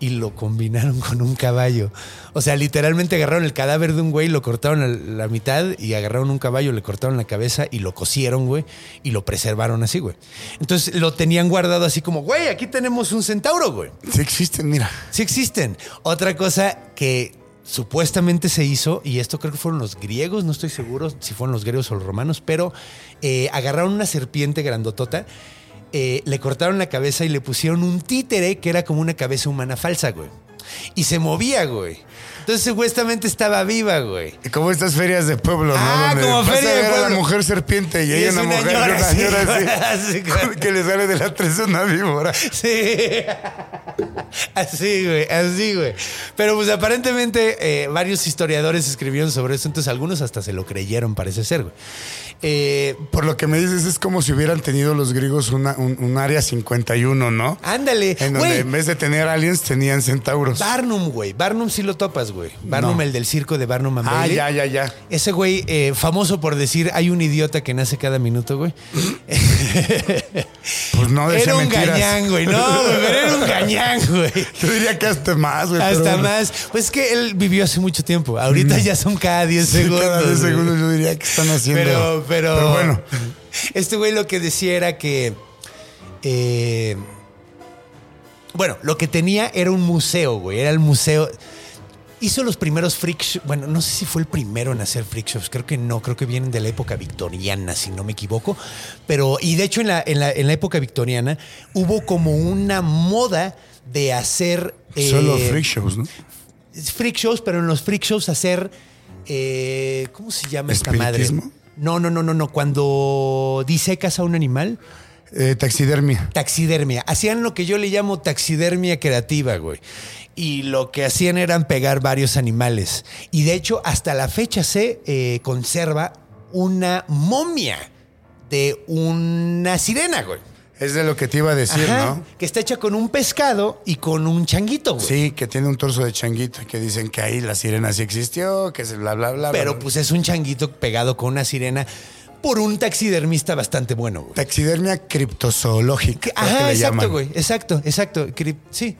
y lo combinaron con un caballo. O sea, literalmente agarraron el cadáver de un güey, lo cortaron a la mitad y agarraron un caballo, le cortaron la cabeza y lo cosieron, güey, y lo preservaron así, güey. Entonces lo tenían guardado así como, güey, aquí tenemos un centauro, güey. Sí existen, mira. Sí existen. Otra cosa que supuestamente se hizo, y esto creo que fueron los griegos, no estoy seguro si fueron los griegos o los romanos, pero eh, agarraron una serpiente grandotota, eh, le cortaron la cabeza y le pusieron un títere que era como una cabeza humana falsa, güey. Y se movía, güey. Entonces supuestamente estaba viva, güey. Y como estas ferias de pueblo, ¿no? Ah, Donde como feria de a la pueblo. mujer serpiente y, Y ella es una una mujer y ñora una señora güey, así, así, que le sale de la tres una víbora. Sí. Así, güey, así, güey. Pero pues aparentemente eh, varios historiadores escribieron sobre eso, entonces algunos hasta se lo creyeron, parece ser, güey. Eh, Por lo que me dices, es como si hubieran tenido los griegos una- un, un área 51, ¿no? ándale, En donde güey. en vez de tener aliens tenían centauros. Barnum, güey. Barnum sí lo topas, güey. Barnum, No. el del circo de Barnum and Ah, Bailey. ya, ya, ya. Ese güey, eh, famoso por decir, hay un idiota que nace cada minuto, güey. Pues no decía era un mentiras. gañán, güey. No, güey, pero era un gañán, güey. Yo diría que hasta más, güey. Hasta más. Pues es que él vivió hace mucho tiempo. Ahorita ya son cada 10 Sí, segundos. Cada 10 güey. segundos yo diría que están haciendo. Pero, pero, Pero bueno. Este güey lo que decía era que. eh, bueno, lo que tenía era un museo, güey. Era el museo. Hizo los primeros freak shows. Bueno, no sé si fue el primero en hacer freak shows. Creo que no. Creo que vienen de la época victoriana, si no me equivoco. Pero, y de hecho, en la, en la, en la época victoriana hubo como una moda de hacer. eh, Solo freak shows, ¿no? freak shows, pero en los freak shows hacer. eh, ¿Cómo se llama esta madre? No, no, no, no, no. Cuando disecas a un animal, Eh, taxidermia. taxidermia. Hacían lo que yo le llamo taxidermia creativa, güey. Y lo que hacían eran pegar varios animales. Y de hecho, hasta la fecha se eh, conserva una momia de una sirena, güey. Es de lo que te iba a decir, Ajá, ¿no? Que está hecha con un pescado y con un changuito, güey. Sí, que tiene un torso de changuito y que dicen que ahí la sirena sí existió, que se bla, bla, bla. Pero bla. pues es un changuito pegado con una sirena por un taxidermista bastante bueno, güey. Taxidermia criptozoológica. Ajá, exacto, güey. Exacto, exacto. Crip- sí.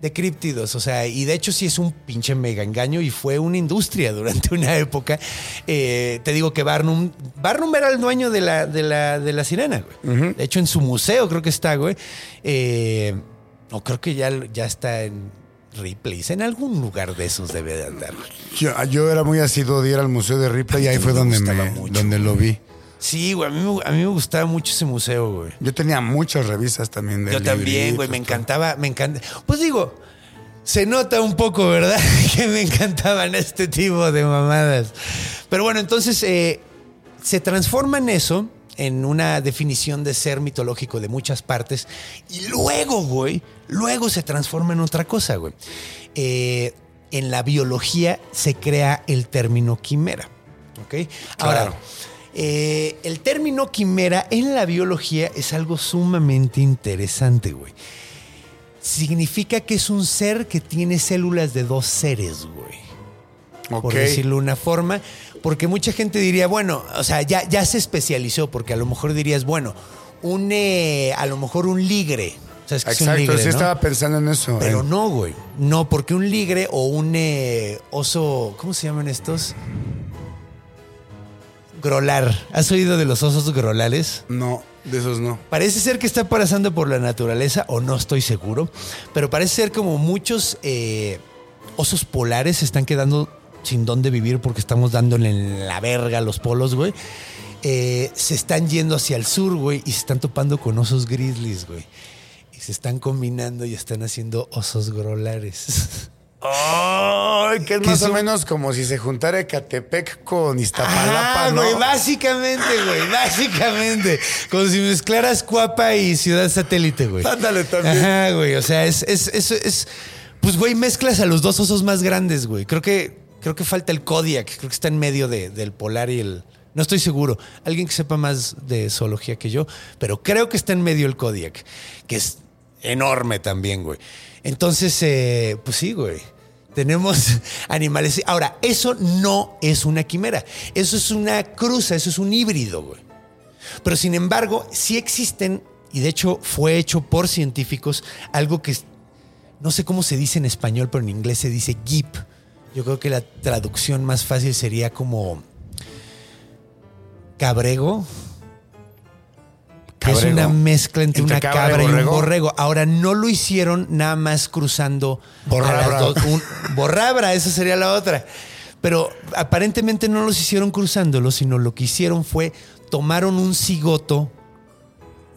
De críptidos. O sea, y de hecho sí es un pinche mega engaño y fue una industria durante una época. Eh, te digo que Barnum. Barnum era el dueño de la, de la, de la sirena, güey. De hecho, en su museo creo que está, güey. Eh, o creo que ya, ya está en Ripley's. En algún lugar de esos debe de andar. Yo, yo era muy asiduo de ir al Museo de Ripley y ahí fue me donde, me, mucho, donde lo vi. Sí, güey. A mí, me- a mí me gustaba mucho ese museo, güey. Yo tenía muchas revistas también de Yo también, güey, me encantaba, me encanta. Pues digo, se nota un poco, ¿verdad? que me encantaban este tipo de mamadas. Pero bueno, entonces eh, se transforma en eso, en una definición de ser mitológico de muchas partes, y luego, güey, luego se transforma en otra cosa, güey. Eh, en la biología se crea el término quimera, ¿ok? Ahora, Claro. Eh, el término quimera en la biología es algo sumamente interesante, güey. Significa que es un ser que tiene células de dos seres, güey. Por decirlo de una forma. Porque mucha gente diría, bueno, o sea, ya, ya se especializó, porque a lo mejor dirías, bueno, un, eh, a lo mejor un ligre. ¿Sabes qué es un Exacto, ligre, sí no? estaba pensando en eso. Pero en- no, güey. No, porque un ligre o un eh, oso, ¿cómo se llaman estos? Grolar. ¿Has oído de los osos grolares? No, de esos no. Parece ser que está pasando por la naturaleza, o no estoy seguro, pero parece ser como muchos eh, osos polares se están quedando sin dónde vivir porque estamos dándole en la verga a los polos, güey. Eh, se están yendo hacia el sur, güey, y se están topando con osos grizzlies, güey. Y se están combinando y están haciendo osos grolares. Ay, que es más o menos como si se juntara Ecatepec con Iztapalapa, Ah, ¿no? güey, básicamente, güey, básicamente. Como si mezclaras Cuapa y Ciudad Satélite, güey. Ándale, también. Ajá, güey, o sea, es, es, es, es- pues, güey, mezclas a los dos osos más grandes, güey. Creo que, creo que falta el Kodiak, creo que está en medio de- del polar y el... No estoy seguro. Alguien que sepa más de zoología que yo, pero creo que está en medio el Kodiak, que es enorme también, güey. Entonces, eh, pues sí, güey. Tenemos animales. Ahora, eso no es una quimera. Eso es una cruza, eso es un híbrido, güey. Pero sin embargo, sí existen, y de hecho fue hecho por científicos, algo que no sé cómo se dice en español, pero en inglés se dice GIP. Yo creo que la traducción más fácil sería como cabrego. Es una mezcla entre, ¿Entre una cabra y cabra y, un borrego? Ahora, no lo hicieron nada más cruzando Borrabra. dos- un- borrabra, esa sería la otra. Pero aparentemente no los hicieron cruzándolo, sino lo que hicieron fue tomaron un cigoto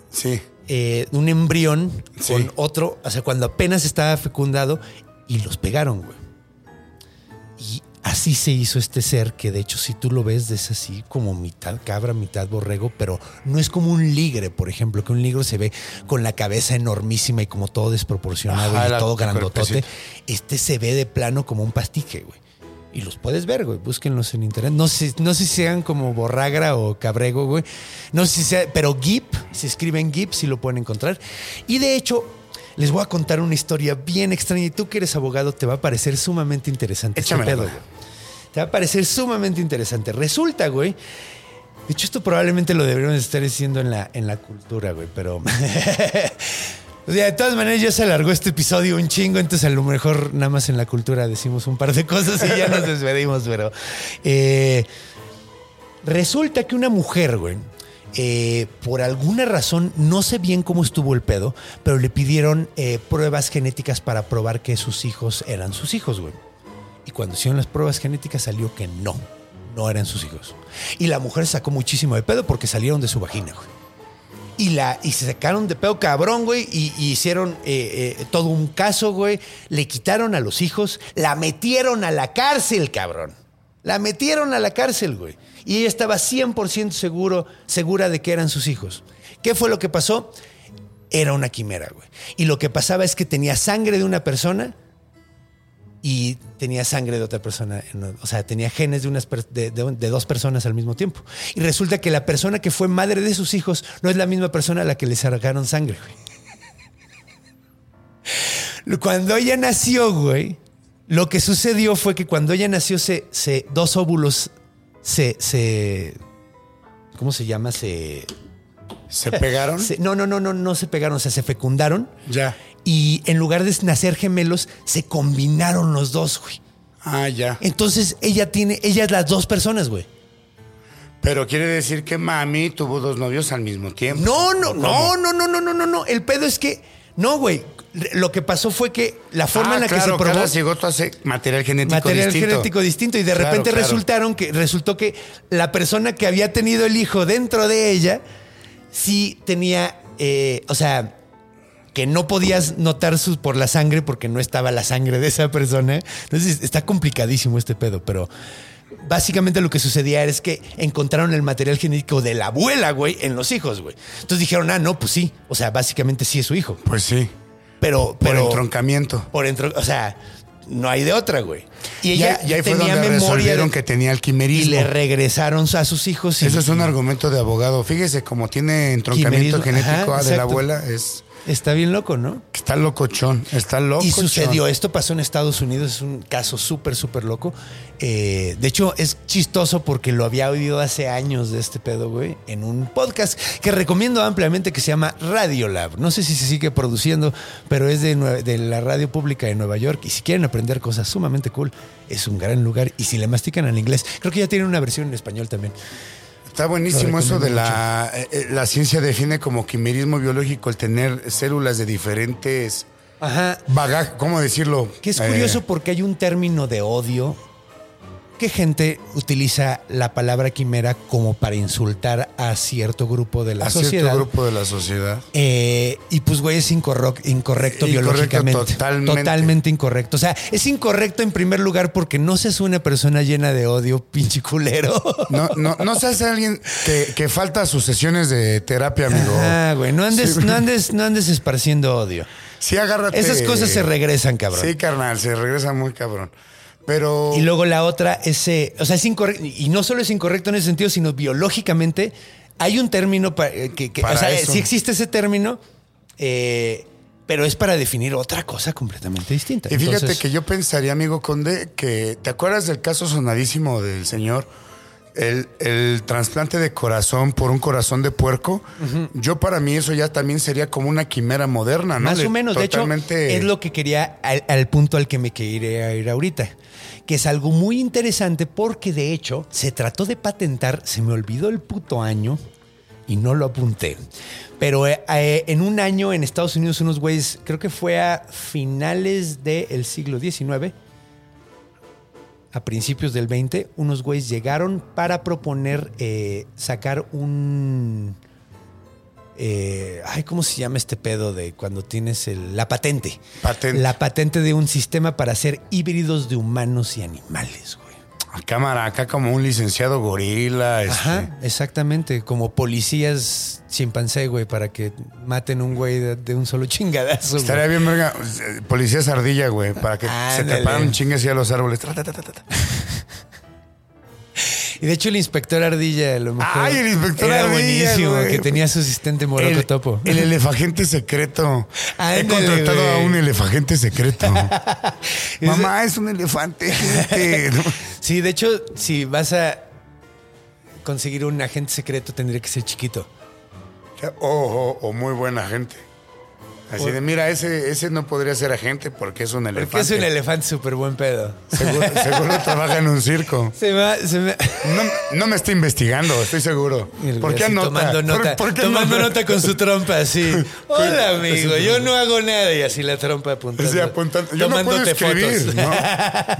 Sí. eh, un embrión Sí. con otro, o sea, cuando apenas estaba fecundado y los pegaron, güey. Y Así se hizo este ser que de hecho si tú lo ves es así como mitad cabra, mitad borrego, pero no es como un ligre, por ejemplo, que un ligre se ve con la cabeza enormísima y como todo desproporcionado Ajá, y todo grandotote. Este se ve de plano como un pastique, güey. Y los puedes ver, güey. Búsquenlos en internet. No sé, no sé si sean como Borragra o Cabrego, güey. No sé si sea, pero Gip, se escribe en Gip, si lo pueden encontrar. Y de hecho, les voy a contar una historia bien extraña. Y tú que eres abogado, te va a parecer sumamente interesante. este Échamela, pedo, güey. Te va a parecer sumamente interesante. Resulta, güey. De hecho, esto probablemente lo deberíamos estar diciendo en la, en la cultura, güey, pero. o sea, de todas maneras, ya se alargó este episodio un chingo, entonces a lo mejor nada más en la cultura decimos un par de cosas y ya nos despedimos, pero. eh, resulta que una mujer, güey. Eh, por alguna razón, no sé bien cómo estuvo el pedo, pero le pidieron eh, pruebas genéticas para probar que sus hijos eran sus hijos, güey. Y cuando hicieron las pruebas genéticas salió que no, no eran sus hijos. Y la mujer sacó muchísimo de pedo porque salieron de su vagina, güey. Y, la, y se sacaron de pedo cabrón, güey, y, hicieron eh, todo un caso, güey. Le quitaron a los hijos, la metieron a la cárcel, cabrón. La metieron a la cárcel, güey. Y ella estaba 100% seguro, segura de que eran sus hijos. ¿Qué fue lo que pasó? Era una quimera, güey. Y lo que pasaba es que tenía sangre de una persona y tenía sangre de otra persona. O sea, tenía genes de, unas de dos personas al mismo tiempo. Y resulta que la persona que fue madre de sus hijos no es la misma persona a la que le sacaron sangre, güey. Cuando ella nació, güey, lo que sucedió fue que cuando ella nació, se, se- dos óvulos se, se. ¿Cómo se llama? Se, ¿Se pegaron? se- no, no, no, no, no se pegaron, o sea, se fecundaron. Ya. Y en lugar de nacer gemelos, se combinaron los dos, güey. Ah, ya. Entonces ella tiene, ella es las dos personas, güey. Pero quiere decir que mami tuvo dos novios al mismo tiempo. No, no, ¿O no, no, no, no, no, no, no. El pedo es que, no, güey. Lo que pasó fue que la forma Ah, en la claro, que se probó cada cigoto hace material genético material distinto. genético distinto y de Claro, repente claro. resultaron que resultó que la persona que había tenido el hijo dentro de ella sí tenía, eh, o sea, que no podías notar su, por la sangre porque no estaba la sangre de esa persona. Entonces está complicadísimo este pedo, pero básicamente lo que sucedía es que encontraron el material genético de la abuela, güey, en los hijos, güey. Entonces dijeron, ah, no, pues sí. O sea, básicamente sí es su hijo. Pues sí. Pero, Por pero entroncamiento. por entro, o sea, no hay de otra, güey. Y ella y ahí fue tenía donde resolvieron de- que tenía el y le regresaron a sus hijos. y- Eso es un argumento de abogado. Fíjese, como tiene entroncamiento genético ajá, ah, de la abuela, es Está bien loco, ¿no? está locochón. Está loco. Y sucedió, esto pasó en Estados Unidos, es un caso súper, súper loco. Eh, de hecho, es chistoso porque lo había oído hace años de este pedo, güey, en un podcast que recomiendo ampliamente que se llama Radio Lab. No sé si se sigue produciendo, pero es de, de la radio pública de Nueva York. Y si quieren aprender cosas sumamente cool, es un gran lugar. Y si le mastican al inglés, creo que ya tienen una versión en español también. Está buenísimo eso de la... eh, eh, la ciencia define como quimerismo biológico el tener células de diferentes Ajá. bagajes, ¿cómo decirlo? Que es Eh, curioso porque hay un término de odio que gente utiliza la palabra quimera como para insultar a cierto grupo de la a sociedad. cierto grupo de la sociedad. Eh, y pues, güey, es incorrecto, Incorrecto biológicamente. totalmente. Totalmente incorrecto. O sea, es incorrecto en primer lugar porque no seas una persona llena de odio, pinche culero. No, no, no seas alguien que, que falta a sus sesiones de terapia, amigo. Ah, güey, no andes, Sí. no andes, no andes esparciendo odio. Sí, agárrate. Esas cosas se regresan, cabrón. Sí, carnal, se regresa muy cabrón. Pero. Y luego la otra es, eh, o sea, es incorrecto. Y no solo es incorrecto en ese sentido, sino biológicamente hay un término eh, que, que- Para o sea, eso. sí existe ese término, eh, pero es para definir otra cosa completamente distinta. Y fíjate Entonces, que yo pensaría, amigo Conde, que ¿te acuerdas del caso sonadísimo del señor? El, el trasplante de corazón por un corazón de puerco. Yo para mí eso ya también sería como una quimera moderna, ¿no? Más o menos, de hecho, es lo que quería al, al punto al que me quería ir ahorita. Que es algo muy interesante porque de hecho se trató de patentar, se me olvidó el puto año y no lo apunté. Pero eh, eh, en un año en Estados Unidos unos güeyes, creo que fue a finales del siglo XIX, a principios del 20, unos güeyes llegaron para proponer eh, sacar un... eh, ay, ¿cómo se llama este pedo de cuando tienes el- la patente? Patente. La patente de un sistema para hacer híbridos de humanos y animales, güey. Cámara, acá como un licenciado gorila. este. Ajá, exactamente. Como policías chimpancé, güey, para que maten un güey de, de un solo chingadazo. güey. Estaría bien, verga. eh, Policías ardilla, güey, para que se Ándale. te paran chingues y a los árboles. Y de hecho el inspector Ardilla, a lo mejor. Ay, el inspector era Ardilla, buenísimo, güey. que tenía su asistente Moroco El, Topo. el elefagente secreto. He contratado güey. a un elefagente secreto. Mamá, es un elefante. Sí, de hecho, si vas a conseguir un agente secreto, tendría que ser chiquito. o, o- o muy buena gente. Así de, mira, ese, ese no podría ser agente porque es un elefante. Porque es un elefante súper buen pedo. Seguro, seguro trabaja en un circo. Se va, se me... No, no me está investigando, estoy seguro. ¿Por qué anota? Tomando ¿Por- nota, por qué tomando anota? nota con su trompa, así. Hola, amigo, yo no hago nada. Y así la trompa apuntando. Sí, apuntando. Yo no puedo tomándote escribir, fotos. ¿no?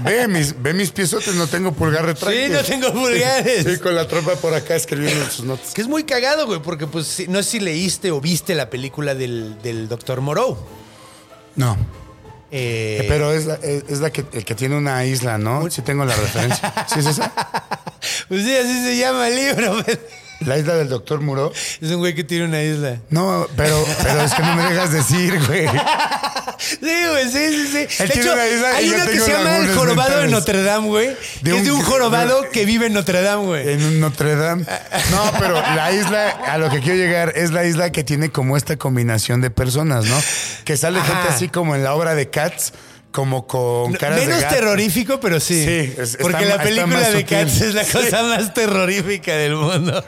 Ve mis, ve mis piezotes, no tengo pulgar retráctil. Sí, no tengo pulgares. Sí, con la trompa por acá escribiendo en sus notas. Que es muy cagado, güey, porque pues no sé si leíste o viste la película del, del Dr. Moreau. No. Eh, Pero es la, es, es la que, el que tiene una isla, ¿no? Sí tengo la referencia. ¿Sí es esa? Pues sí, así se llama el libro. ¿La isla del doctor Muro? Es un güey que tiene una isla. No, pero, pero es que no me dejas decir, güey. Sí, güey, sí, sí, sí. Él De tiene hecho, una isla hay una que se llama El Jorobado de. Notre Dame, güey. De es de un- jorobado que vive en Notre Dame, güey. En Notre Dame. No, pero la isla, a lo que quiero llegar, es la isla que tiene como esta combinación de personas, ¿no? Que sale Ajá. gente así como en la obra de Cats, como con caras de Menos gato. terrorífico, pero sí. Sí, es- Porque está- la película de. Cats es la Sí. cosa más terrorífica del mundo.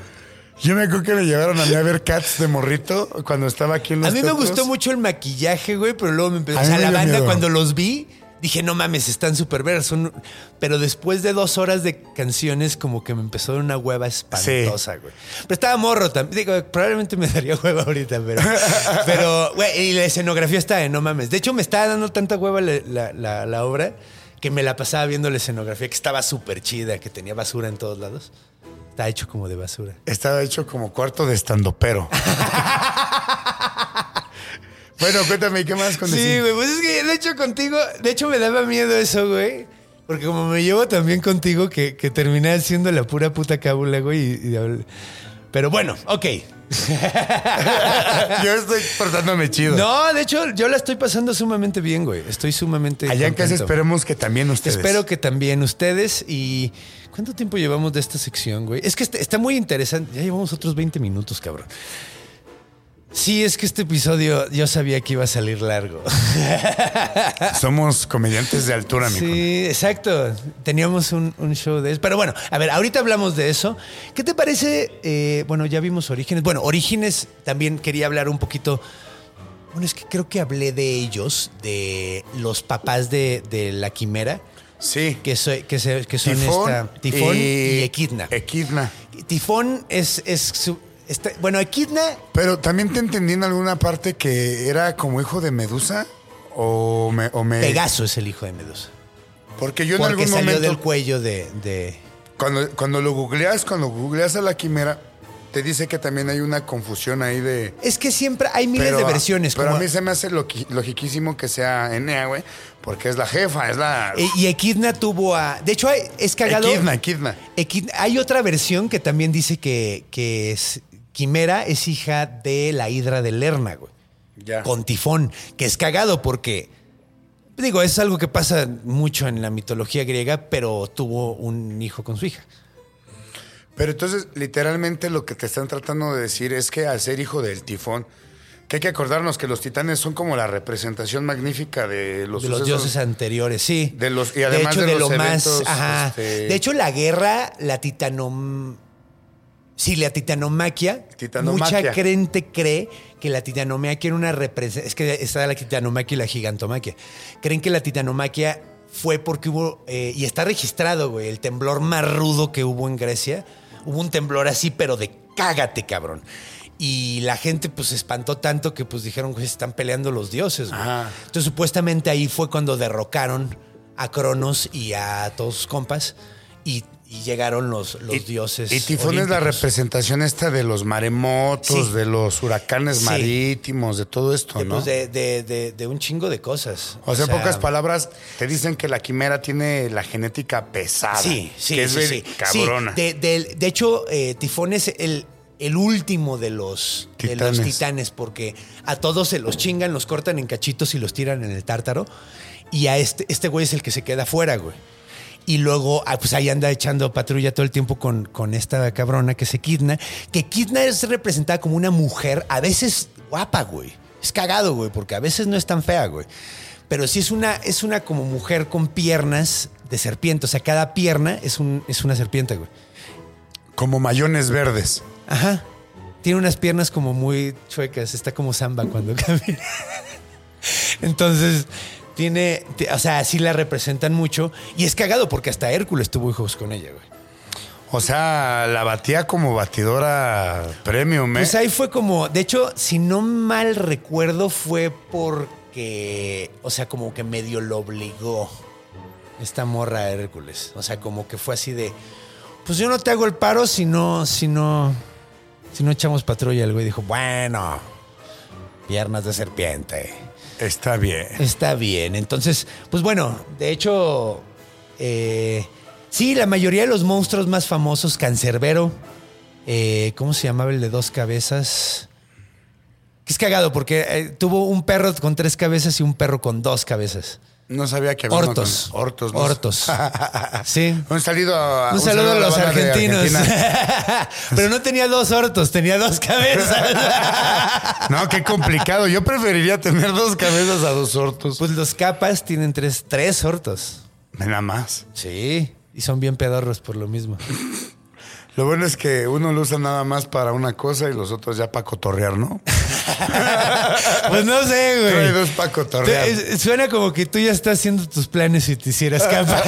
Yo me acuerdo que me llevaron a mí a ver Cats de morrito cuando estaba aquí en los A mí me gustó mucho el maquillaje, güey, pero luego me empezó. A O sea, la banda miedo. cuando los vi, dije, no mames, están súper. Son... Pero después de dos horas de canciones, como que me empezó una hueva espantosa, güey. Pero estaba morro también. Digo, probablemente me daría hueva ahorita, pero. pero, güey, y la escenografía está de no mames. De hecho, me estaba dando tanta hueva la, la- la- la obra que me la pasaba viendo la escenografía, que estaba súper chida, que tenía basura en todos lados. Está hecho como de basura. Estaba hecho como cuarto de estandopero. bueno, cuéntame, ¿qué más con Sí, güey, pues es que de hecho contigo, de hecho me daba miedo eso, güey. Porque como me llevo también contigo, que, que terminé haciendo la pura puta cábula, güey. y- y- pero bueno, ok. Yo estoy portándome chido. No, de hecho, yo la estoy pasando sumamente bien, güey. Estoy sumamente. Allá en casa esperemos que también ustedes. Espero que también ustedes. ¿Y cuánto tiempo llevamos de esta sección, güey? Es que este- está muy interesante. Ya llevamos otros 20 minutos, cabrón. Sí, es que este episodio yo sabía que iba a salir largo. Somos comediantes de altura, mi Sí, exacto. Teníamos un, un show de eso. Pero bueno, a ver, ahorita hablamos de eso. ¿Qué te parece? Eh, bueno, ya vimos Orígenes. Bueno, Orígenes también quería hablar un poquito. Bueno, es que creo que hablé de ellos, de los papás de, de la quimera, Sí. que, soy, que, se- que son Tifón, esta, Tifón y, Equidna. Equidna. Tifón es, es su- está- bueno, Equidna Pero también te entendí en alguna parte que era como hijo de Medusa. O me. O me Pegaso es el hijo de Medusa. Porque yo en Porque algún salió momento. del cuello de, de- Cuando, cuando lo googleas, cuando googleas a la quimera, te dice que también hay una confusión ahí de. Es que siempre hay miles Pero de versiones. Pero como- a mí se me hace logiquísimo que sea Enea, güey. Porque es la jefa, es la. Eh, Y Equidna tuvo a. De hecho, es cagado. Equidna, Equidna. Equid- hay otra versión que también dice que, que es, Quimera es hija de la hidra de Lerna, güey. Ya. Con Tifón, que es cagado porque. Digo, es algo que pasa mucho en la mitología griega, pero tuvo un hijo con su hija. Pero entonces, literalmente lo que te están tratando de decir es que al ser hijo del tifón, que hay que acordarnos que los titanes son como la representación magnífica de los, de los sucesos- dioses anteriores, sí. De los- y además de los eventos, Ajá. este- De hecho, la guerra, la titanom. Sí, la titanomaquia. Titanomaquia. Mucha gente cree que la titanomaquia era una representación. Es que está la titanomaquia y la gigantomaquia. Creen que la titanomaquia fue porque hubo. eh, y está registrado, güey, el temblor más rudo que hubo en Grecia. Hubo un temblor así, pero de cágate, cabrón. Y la gente pues se espantó tanto que pues dijeron que se están peleando los dioses, güey. Entonces supuestamente ahí fue cuando derrocaron a Cronos y a todos sus compas y, y llegaron los, los Y- dioses. Y Tifón es la representación esta de los maremotos, Sí. de los huracanes Sí. marítimos, de todo esto, De, ¿no? pues, de, de- de- de un chingo de cosas. o sea, en pocas palabras, te dicen que la quimera tiene la genética pesada. Sí, sí, Que es sí, cabrona. Sí, de, de- de hecho, eh, Tifón es el, el último de los, de los Titanes. titanes, porque a todos se los chingan, los cortan en cachitos y los tiran en el tártaro. Y a este, este güey es el que se queda fuera, güey. Y luego, ah, pues ahí anda echando patrulla todo el tiempo con, con esta cabrona que se Kidna. Que Kidna es representada como una mujer, a veces guapa, güey. Es cagado, güey, porque a veces no es tan fea, güey. Pero sí es una, es una como mujer con piernas de serpiente. O sea, cada pierna es, un, es una serpiente, güey. Como mayones verdes. Ajá. Tiene unas piernas como muy chuecas. Está como samba cuando camina. Entonces, tiene, o sea, sí la representan mucho. Y es cagado porque hasta Hércules tuvo hijos con ella, güey. O sea, la batía como batidora premium, ¿eh? Pues ahí fue como, de hecho, si no mal recuerdo, fue porque, o sea, como que medio lo obligó esta morra a Hércules. O sea, como que fue así de, pues yo no te hago el paro si no, si no, si no echamos patrulla. El güey dijo, bueno, piernas de serpiente. Está bien. Está bien. Entonces, pues bueno, de hecho, eh, sí, la mayoría de los monstruos más famosos, Cancerbero, eh, ¿cómo se llamaba el de dos cabezas? Que es cagado porque eh, tuvo un perro con tres cabezas y un perro con dos cabezas. No sabía que había Hortos. Hortos. ¿no? Hortos. Sí. Un saludo a, Un saludo a la los argentinos. Pero no tenía dos hortos, tenía dos cabezas. No, qué complicado. Yo preferiría tener dos cabezas a dos hortos. Pues los capas tienen tres, tres hortos. Nada más. Sí. Y son bien pedorros por lo mismo. Lo bueno es que uno lo usa nada más para una cosa y los otros ya para cotorrear, ¿no? Pues no sé, güey. Trae dos para cotorrear. Suena como que tú ya estás haciendo tus planes si te hicieras capa.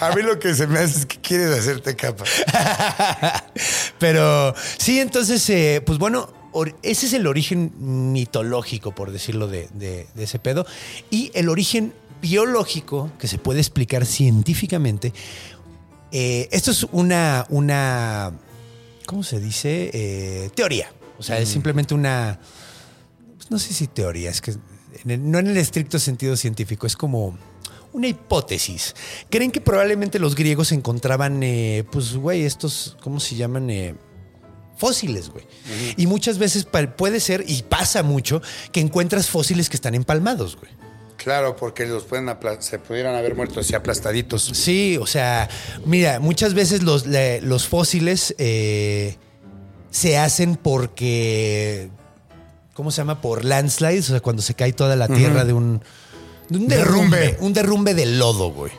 A mí lo que se me hace es que quieres hacerte capa. Pero sí, entonces, eh, pues bueno, ese es el origen mitológico, por decirlo de, de- de ese pedo. Y el origen biológico, que se puede explicar científicamente. Eh, esto es una, una, ¿cómo se dice? Eh, teoría. O sea, es simplemente una, pues no sé si teoría, es que en el- no en el estricto sentido científico, es como una hipótesis. Creen que probablemente los griegos encontraban, eh, pues, güey, estos, ¿cómo se llaman? Eh, fósiles, güey. Y muchas veces puede ser, y pasa mucho, que encuentras fósiles que están empalmados, güey. Claro, porque los pueden se pudieran haber muerto así aplastaditos. Sí, o sea, mira, muchas veces los, le- los fósiles eh, se hacen porque, ¿cómo se llama? Por landslides, o sea, cuando se cae toda la tierra de un, de un derrumbe, Derrumbe. un derrumbe de lodo, güey.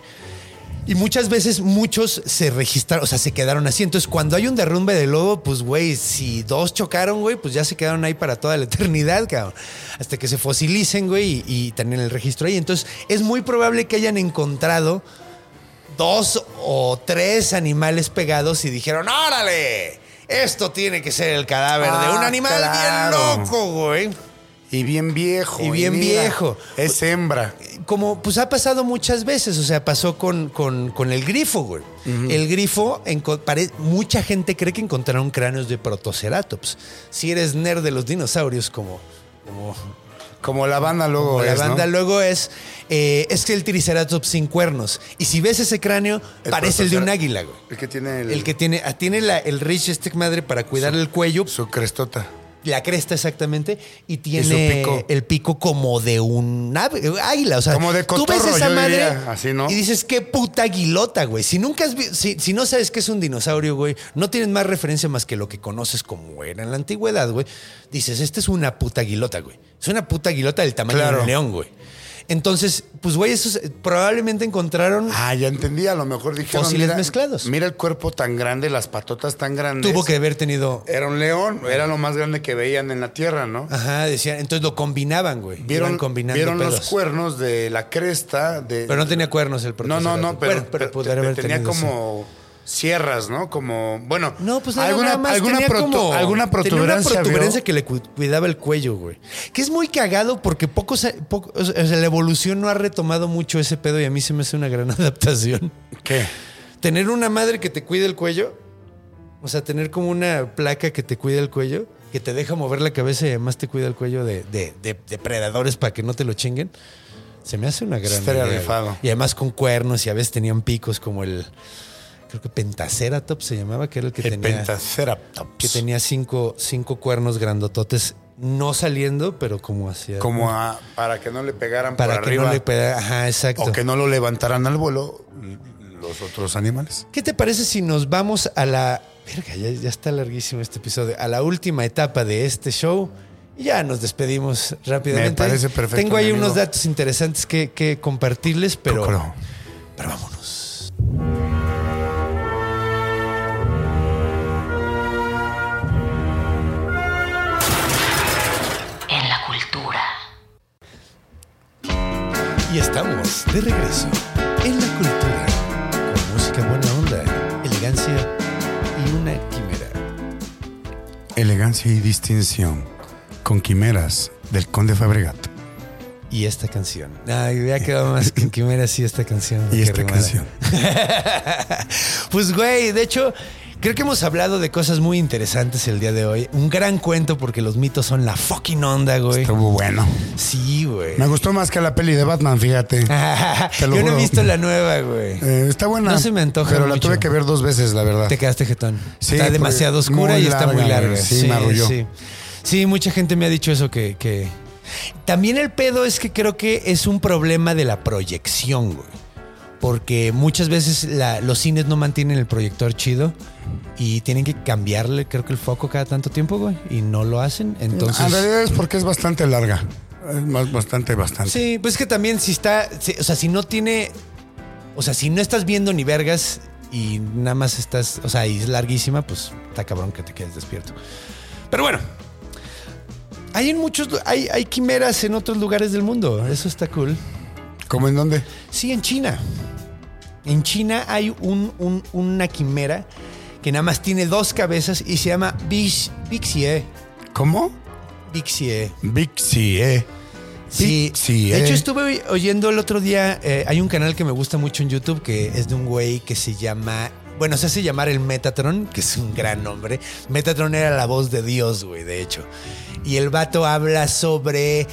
Y muchas veces muchos se registraron, o sea, se quedaron así. Entonces, cuando hay un derrumbe de lodo, pues, güey, si dos chocaron, güey, pues ya se quedaron ahí para toda la eternidad, cabrón. Hasta que se fosilicen, güey, y, y tener el registro ahí. Entonces, es muy probable que hayan encontrado dos o tres animales pegados y dijeron, órale, esto tiene que ser el cadáver de un Ah, animal claro. bien loco, güey. Y bien viejo. Y bien mira, viejo. Es hembra. Como pues ha pasado muchas veces, o sea, pasó con, con- con el grifo, güey. El grifo, enco- pare- mucha gente cree que encontraron cráneos de protoceratops. Si eres nerd de los dinosaurios, como, como, Como la banda luego como la es, ¿no? banda luego es, eh, es que el triceratops sin cuernos. Y si ves ese cráneo, El parece el de un águila, güey. El que tiene el, El que tiene, ah, tiene la- el rich stick madre para cuidar el cuello, su crestota. La cresta exactamente, y tiene pico. el pico como de un ave, águila. O sea, Como de tú ves cotorro, esa madre diría, así, ¿no? y dices, qué puta aguilota, güey. Si nunca has si, si no sabes qué es un dinosaurio, güey, no tienes más referencia más que lo que conoces como era en la antigüedad, güey. Dices, esta es una puta aguilota, güey. Es una puta aguilota del tamaño de un león, güey. Entonces, pues, güey, esos eh, probablemente encontraron. Ah, ya entendí. A lo mejor dijeron. Fósiles mira, mezclados. Mira el cuerpo tan grande, las patotas tan grandes. tuvo que haber tenido. Era un león. Era lo más grande que veían en la tierra, ¿no? Ajá, decían. Entonces lo combinaban, güey. Vieron, vieron los cuernos de la cresta. De, Pero no tenía cuernos el No, no, no, protoceratops. pero, pero haber tenía tenido, sí. Sierras, ¿no? Como, bueno, No, pues nada, alguna, nada más alguna, tenía protu- como- alguna tenía protuberancia. una protuberancia que le cu- cuidaba el cuello, güey. Que es muy cagado porque poco, se- poco- o sea, la evolución no ha retomado mucho ese pedo y a mí se me hace una gran adaptación. ¿Qué? tener una madre que te cuide el cuello, o sea, tener como una placa que te cuide el cuello, que te deja mover la cabeza y además te cuida el cuello de, de- de depredadores para que no te lo chinguen, se me hace una gran Estaría idea. Y además con cuernos y a veces tenían picos como el, creo que Pentaceratops se llamaba, que era el que El tenía Pentaceratops. que tenía cinco, cinco cuernos grandototes, no saliendo, pero como hacia. Como a- para que no le pegaran para por que arriba. no le pegara. Ajá, exacto. o que no lo levantaran al vuelo los otros animales. ¿Qué te parece si nos vamos a la. Verga, ya, ya está larguísimo este episodio. A la última etapa de este show. Y ya nos despedimos rápidamente. Me parece perfecto, Tengo ahí unos datos interesantes que, que compartirles, pero. Pero vámonos. Y estamos de regreso en la cultura. Con música buena onda, elegancia y una quimera. Elegancia y distinción con quimeras del Conde Fabregat. Y esta canción. Ay, hubiera quedado más que en quimera sí esta canción. Y esta canción. Pues güey, de hecho, creo que hemos hablado de cosas muy interesantes el día de hoy. Un gran cuento porque los mitos son la fucking onda, güey. Estuvo bueno. Sí, güey. Me gustó más que la peli de Batman, fíjate. Te lo Yo no he visto la nueva, güey. Eh, está buena. No se me antoja Pero la mucho. tuve que ver dos veces, la verdad. Te quedaste jetón. Sí, está porque demasiado oscura muy y está muy larga, larga. güey. Sí, me arrulló. Sí. Sí, mucha gente me ha dicho eso que, que- También el pedo es que creo que es un problema de la proyección, güey. Porque muchas veces la- los cines no mantienen el proyector chido y tienen que cambiarle, creo que el foco cada tanto tiempo, güey. Y no lo hacen. Entonces. En realidad es porque es bastante larga. Es más, bastante, bastante. Sí, pues que también si está, si- o sea, si no tiene, o sea, si no estás viendo ni vergas y nada más estás, o sea, y es larguísima, pues está cabrón que te quedes despierto. Pero bueno, hay en muchos, hay, hay quimeras en otros lugares del mundo, eso está cool. ¿Cómo en dónde? Sí, en China. En China hay un, un- una quimera que nada más tiene dos cabezas y se llama Bix- Bixie. ¿Cómo? Bixie. Bixi, eh. Sí, Pixie, de hecho estuve oyendo el otro día, eh, hay un canal que me gusta mucho en YouTube que es de un güey que se llama, bueno, se hace llamar el Metatron, que es un gran nombre. Metatron era la voz de Dios, güey, de hecho. Y el vato habla sobre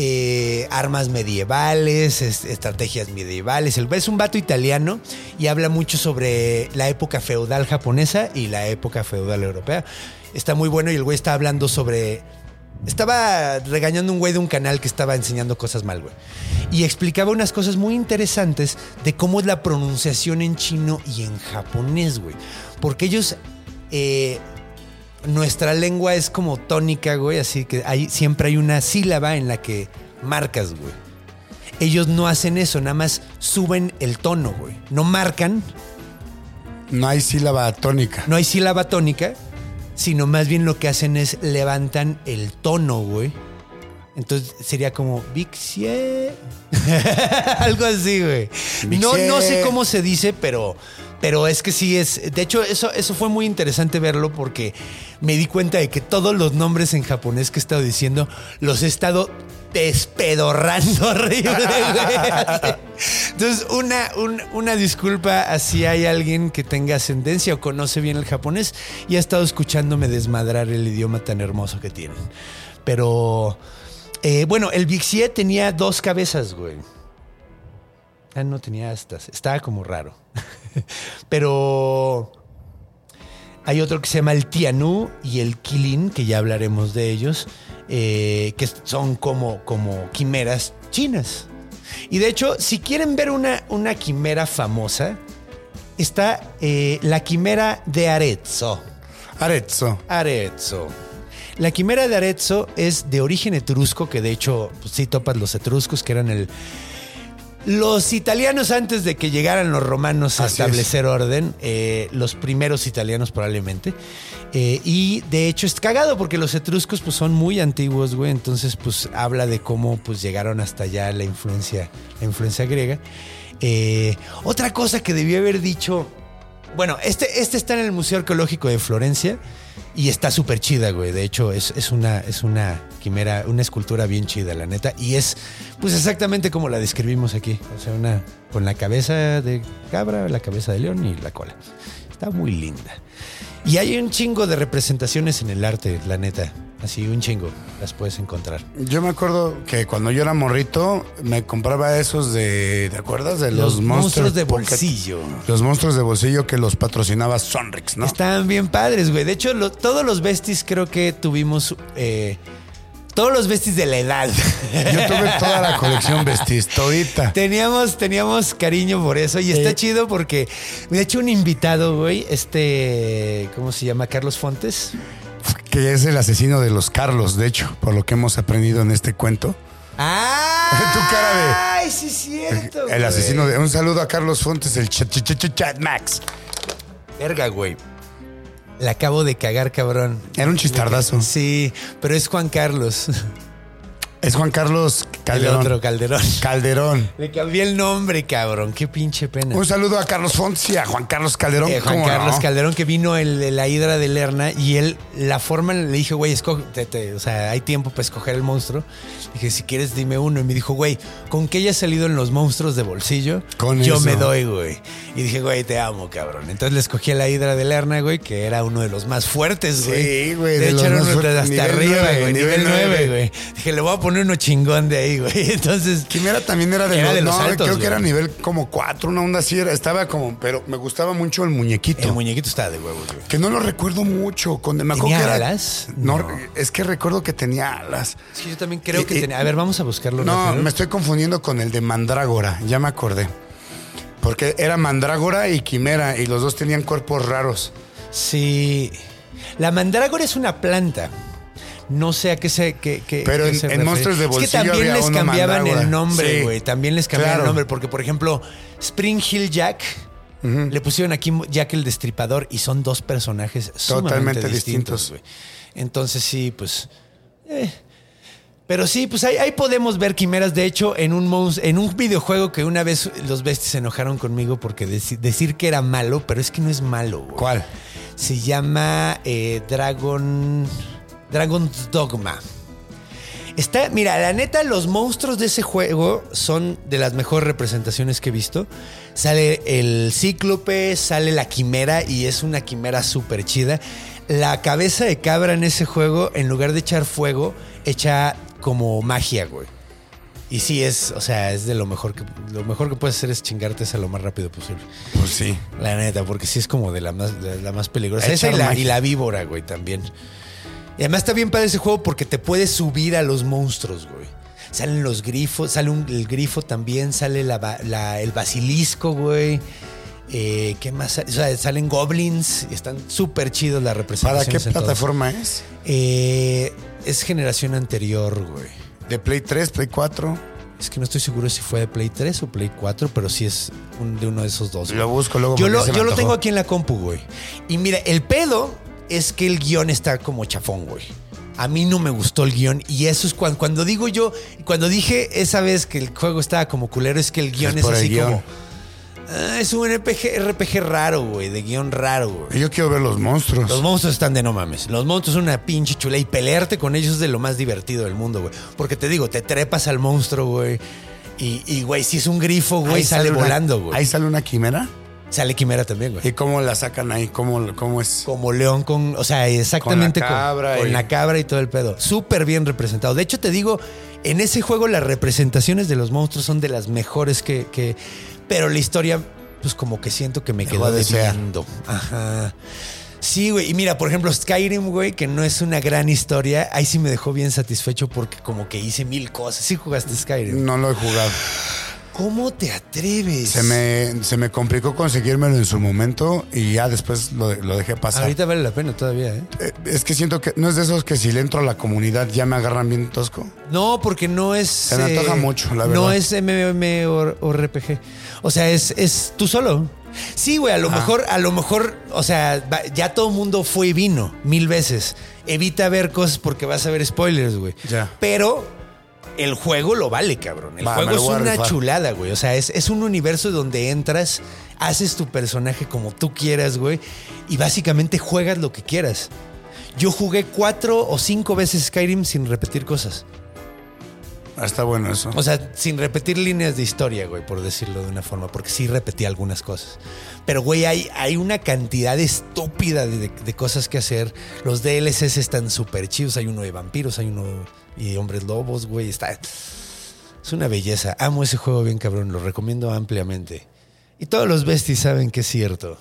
eh, armas medievales, es- estrategias medievales. El, es un vato italiano y habla mucho sobre la época feudal japonesa y la época feudal europea. Está muy bueno y el güey está hablando sobre estaba regañando un güey de un canal que estaba enseñando cosas mal, güey. Y explicaba unas cosas muy interesantes de cómo es la pronunciación en chino y en japonés, güey. Porque ellos. eh, nuestra lengua es como tónica, güey, así que hay, siempre hay una sílaba en la que marcas, güey. Ellos no hacen eso, nada más suben el tono, güey. No marcan, No hay sílaba tónica. no hay sílaba tónica, sino más bien lo que hacen es levantan el tono, güey. Entonces sería como Vixie. Algo así, güey. No, no sé cómo se dice, pero, pero es que sí es. De hecho, eso, eso fue muy interesante verlo porque me di cuenta de que todos los nombres en japonés que he estado diciendo los he estado despedorrando horrible, güey. Entonces, una, un- una disculpa a si hay alguien que tenga ascendencia o conoce bien el japonés y ha estado escuchándome desmadrar el idioma tan hermoso que tienen. Pero, eh, bueno, el Vixie tenía dos cabezas, güey. Ah, no tenía estas. Estaba como raro. Pero hay otro que se llama el Tianú y el Kilin, que ya hablaremos de ellos, eh, que son como, como quimeras chinas. Y de hecho, si quieren ver una, una quimera famosa, está eh, la quimera de Arezzo. Arezzo. Arezzo. La quimera de Arezzo es de origen etrusco, que de hecho, pues, sí topas los etruscos, que eran el. Los italianos antes de que llegaran los romanos a Así establecer orden, eh, los primeros italianos probablemente. Eh, y de hecho es cagado porque los etruscos pues son muy antiguos, güey. Entonces pues habla de cómo pues llegaron hasta allá la influencia, la influencia griega. Eh, otra cosa que debí haber dicho Bueno, este, este está en el Museo Arqueológico de Florencia y está súper chida, güey. De hecho, es, es una, es una quimera, una escultura bien chida, la neta. Y es, pues exactamente como la describimos aquí. O sea, una con la cabeza de cabra, la cabeza de león y la cola. Está muy linda. Y hay un chingo de representaciones en el arte, la neta. Así, un chingo. Las puedes encontrar. Yo me acuerdo que cuando yo era morrito, me compraba esos de. ¿Te acuerdas? De los, Los monstruos de Pocket. bolsillo. Los monstruos de bolsillo que los patrocinaba Sonrix, ¿no? Estaban bien padres, güey. De hecho, lo- todos los besties creo que tuvimos. eh, todos los besties de la edad. Yo tuve toda la colección Vestis, todita. Teníamos, teníamos cariño por eso y está chido porque, de hecho, un invitado, güey, este, ¿cómo se llama? Carlos Fontes. Que es el asesino de los Carlos, de hecho, por lo que hemos aprendido en este cuento. ¡Ah! Tu cara de- ¡Ay, sí es cierto! El asesino de. Un saludo a Carlos Fontes, el chat, chat, chat, chat Max. Verga, güey. La acabo de cagar, cabrón. Era un chistardazo. Sí, pero es Juan Carlos. Es Juan Carlos Calderón. El otro Calderón. Calderón. Le cambié el nombre, cabrón. Qué pinche pena. Un saludo a Carlos Fontes y a Juan Carlos Calderón. Eh, Juan ¿cómo Carlos no? Calderón que vino el de la hidra de Lerna y él, la forma, le dije, güey, escoge, te- te- o sea, hay tiempo para escoger el monstruo. Dije, si quieres, dime uno. Y me dijo, güey, con que haya salido en los monstruos de bolsillo, Con yo eso. me doy, güey. Y dije, güey, te amo, cabrón. Entonces le escogí a la hidra de Lerna, güey, que era uno de los más fuertes, güey. Sí, güey, De, de hecho, era uno hasta arriba, güey. Nivel nivel 9, nueve. güey. Dije, le voy a poner uno chingón de ahí, güey. Entonces. Quimera también era de, Era los, de los no, altos, creo güey. que era nivel como cuatro, una onda así. Era, estaba como, pero me gustaba mucho el muñequito. El muñequito estaba de huevos, güey. que no lo recuerdo mucho. Con, me ¿Tenía que era- alas? No, No. es que recuerdo que tenía alas. Es que yo también creo que tenía. A ver, vamos a buscarlo. No, me estoy confundiendo con el de Mandrágora, ya me acordé. Porque era Mandrágora y Quimera y los dos tenían cuerpos raros. Sí. La mandrágora es una planta. No sé a qué se. Qué, qué- Pero en- se en refiere. Monstruos de Es que Bolsillo también había les uno cambiaban el nombre, Sí. güey. También les cambiaban Claro. el nombre. Porque, por ejemplo, Spring Hill Jack. Le pusieron aquí Jack el Destripador y son dos personajes Totalmente distintos. Entonces, sí, pues. eh. Pero sí, pues ahí, ahí podemos ver quimeras. De hecho, en un, en un videojuego que una vez los besties se enojaron conmigo porque deci- decir que era malo, pero es que no es malo, güey. ¿Cuál? Se llama eh, Dragon. Dragon's Dogma. Está, mira, la neta, los monstruos de ese juego son de las mejores representaciones que he visto. Sale el cíclope, sale la quimera y es una quimera súper chida. La cabeza de cabra en ese juego, en lugar de echar fuego, echa como magia, güey. Y sí es, o sea, es de lo mejor que lo mejor que puedes hacer es chingarte esa lo más rápido posible. Pues sí. La neta, porque sí es como de la más, de la más peligrosa. Echar Esa y la, y la víbora, güey, también. Y además está bien padre ese juego porque te puedes subir a los monstruos, güey. Salen los grifos, sale un- el grifo también, sale la ba- la- el basilisco, güey. Eh, ¿Qué más? O sea, salen goblins y están súper chidos las ¿Para representaciones. qué en todos. plataforma es? Eh, es generación anterior, güey. ¿De Play 3, Play 4? Es que no estoy seguro si fue de Play 3 o Play 4, pero sí es un- de uno de esos dos. güey. Lo busco luego. Yo lo, yo lo tengo aquí en la compu, güey. Y mira, el pedo es que el guion está como chafón, güey. A mí no me gustó el guion y eso es cuando, cuando digo yo, cuando dije esa vez que el juego estaba como culero, es que el guion Es así como... ah, es un RPG, RPG raro, güey, de guion raro, güey. Yo quiero ver los monstruos. Los monstruos están de no mames. Los monstruos son una pinche chula y pelearte con ellos es de lo más divertido del mundo, güey. Porque te digo, te trepas al monstruo, güey. Y, y, güey, si es un grifo, güey, sale, una- volando, güey. Ahí sale una quimera. Sale quimera también, güey. ¿Y cómo la sacan ahí? ¿Cómo, cómo es? Como león con, o sea, exactamente Con la cabra con, y- la cabra y todo el pedo. Súper bien representado. De hecho, te digo, en ese juego las representaciones de los monstruos son de las mejores que, que- pero la historia, pues como que siento que me quedó de ser. debiendo. Ajá. Sí, güey. Y mira, por ejemplo, Skyrim, güey, que no es una gran historia, ahí sí me dejó bien satisfecho porque como que hice mil cosas. Sí jugaste Skyrim. No lo he jugado. ¿Cómo te atreves? Se me, se me complicó conseguírmelo en su momento y ya después lo, lo dejé pasar. Ahorita vale la pena todavía, ¿eh? Eh, Es que siento que no es de esos que si le entro a la comunidad ya me agarran bien tosco. No, porque no es. eh, Se me antoja mucho, la No verdad. es MMORPG. O sea, es, es tú solo. Sí, güey, a lo mejor, a lo mejor, o sea, ya todo el mundo fue y vino mil veces. Evita ver cosas porque vas a ver spoilers, güey. Ya. Pero el juego lo vale, cabrón. El Va, juego es una rifar. chulada, güey. O sea, es, es un universo donde entras, haces tu personaje como tú quieras, güey. Y básicamente juegas lo que quieras. Yo jugué cuatro o cinco veces Skyrim sin repetir cosas. Ah, Está bueno eso. O sea, sin repetir líneas de historia, güey, por decirlo de una forma, porque sí repetí algunas cosas. Pero, güey, hay, hay una cantidad estúpida de, de cosas que hacer. Los DLCs están súper chidos. Hay uno de vampiros, hay uno de hombres lobos, güey. Está. Es una belleza. Amo ese juego bien cabrón, lo recomiendo ampliamente. Y todos los besties saben que es cierto.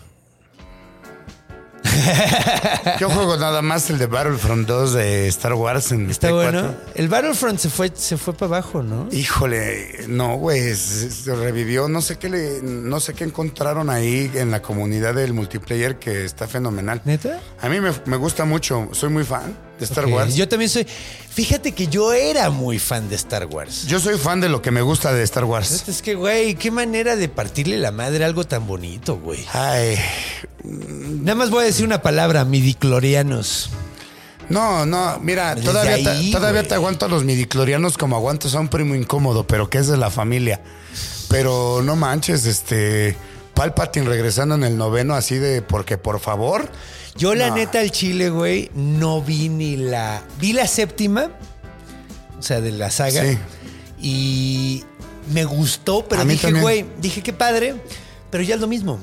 Yo juego nada más el de Battlefront 2 de Star Wars en Está Play bueno. 4. El Battlefront se fue, se fue para abajo, ¿no? Híjole, no, güey, se se revivió. No sé qué le, no sé qué encontraron ahí en la comunidad del multiplayer que está fenomenal. ¿Neta? A mí me, me gusta mucho, soy muy fan de Star Wars. Yo, Yo también soy. Fíjate que yo era muy fan de Star Wars. soy fan de lo que me gusta de Star Wars. Es que, güey, qué manera de partirle la madre a algo tan bonito, güey. Ay, Nada más voy a decir una palabra, midiclorianos. no, no, mira, Desde todavía, ahí, te, todavía te aguanto a los midiclorianos como aguantas a un primo incómodo, pero que es de la familia. Pero no manches, este, Palpatine regresando en el noveno así de, porque por favor, Yo, la No. neta, al chile, güey, no vi ni la. Vi la séptima, o sea, de la saga. Sí. Y me gustó, pero dije, también. güey, dije qué padre, pero ya es lo mismo.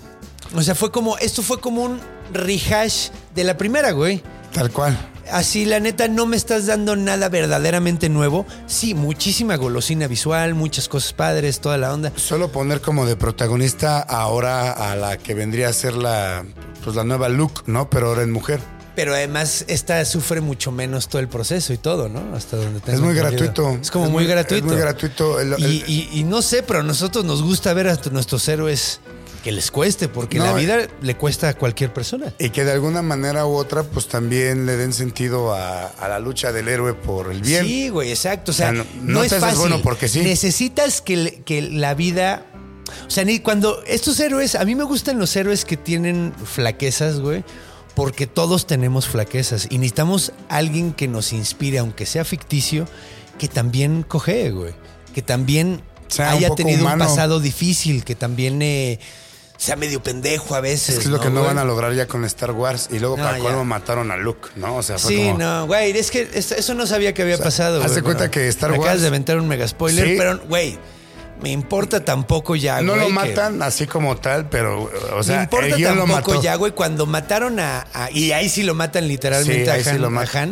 O sea, fue como. Esto fue como un rehash de la primera, güey. tal cual. Así, la neta, no me estás dando nada verdaderamente nuevo. Sí, muchísima golosina visual, muchas cosas padres, toda la onda. Solo poner como de protagonista ahora a la que vendría a ser la, pues la nueva Luke, ¿no? Pero ahora en mujer. Pero además, esta sufre mucho menos todo el proceso y todo, ¿no? Hasta donde tengo Es muy gratuito. Es como Es muy, muy- gratuito. es muy gratuito. El- y, el- y- y no sé, pero a nosotros nos gusta ver a nuestros héroes que les cueste, porque No, la eh. vida le cuesta a cualquier persona. Y que de alguna manera u otra, pues también le den sentido a, a la lucha del héroe por el bien. Sí, güey, exacto. O sea, O sea, no, no- no es te fácil. bueno porque sí. Necesitas que, que la vida. O sea, ni cuando estos héroes, a mí me gustan los héroes que tienen flaquezas, güey, porque todos tenemos flaquezas y necesitamos alguien que nos inspire, aunque sea ficticio, que también coge, güey, que también Sea haya tenido humano. un pasado difícil, que también eh, sea medio pendejo a veces. Es que es lo que no güey? van a lograr ya con Star Wars. Y luego No, para colmo mataron a Luke, ¿no? O sea, fue Sí, como... no, güey, es que es- eso no sabía que había pasado. haz de güey. cuenta que Star me Acabas Wars- de aventar un mega spoiler, Sí. pero, güey, me importa tampoco ya, No güey. lo que- matan así como tal, pero, o sea, me importa lo tampoco mató. ya, güey, cuando mataron a, a- Y ahí sí lo matan literalmente Sí, a, ahí sí Han, lo a matan.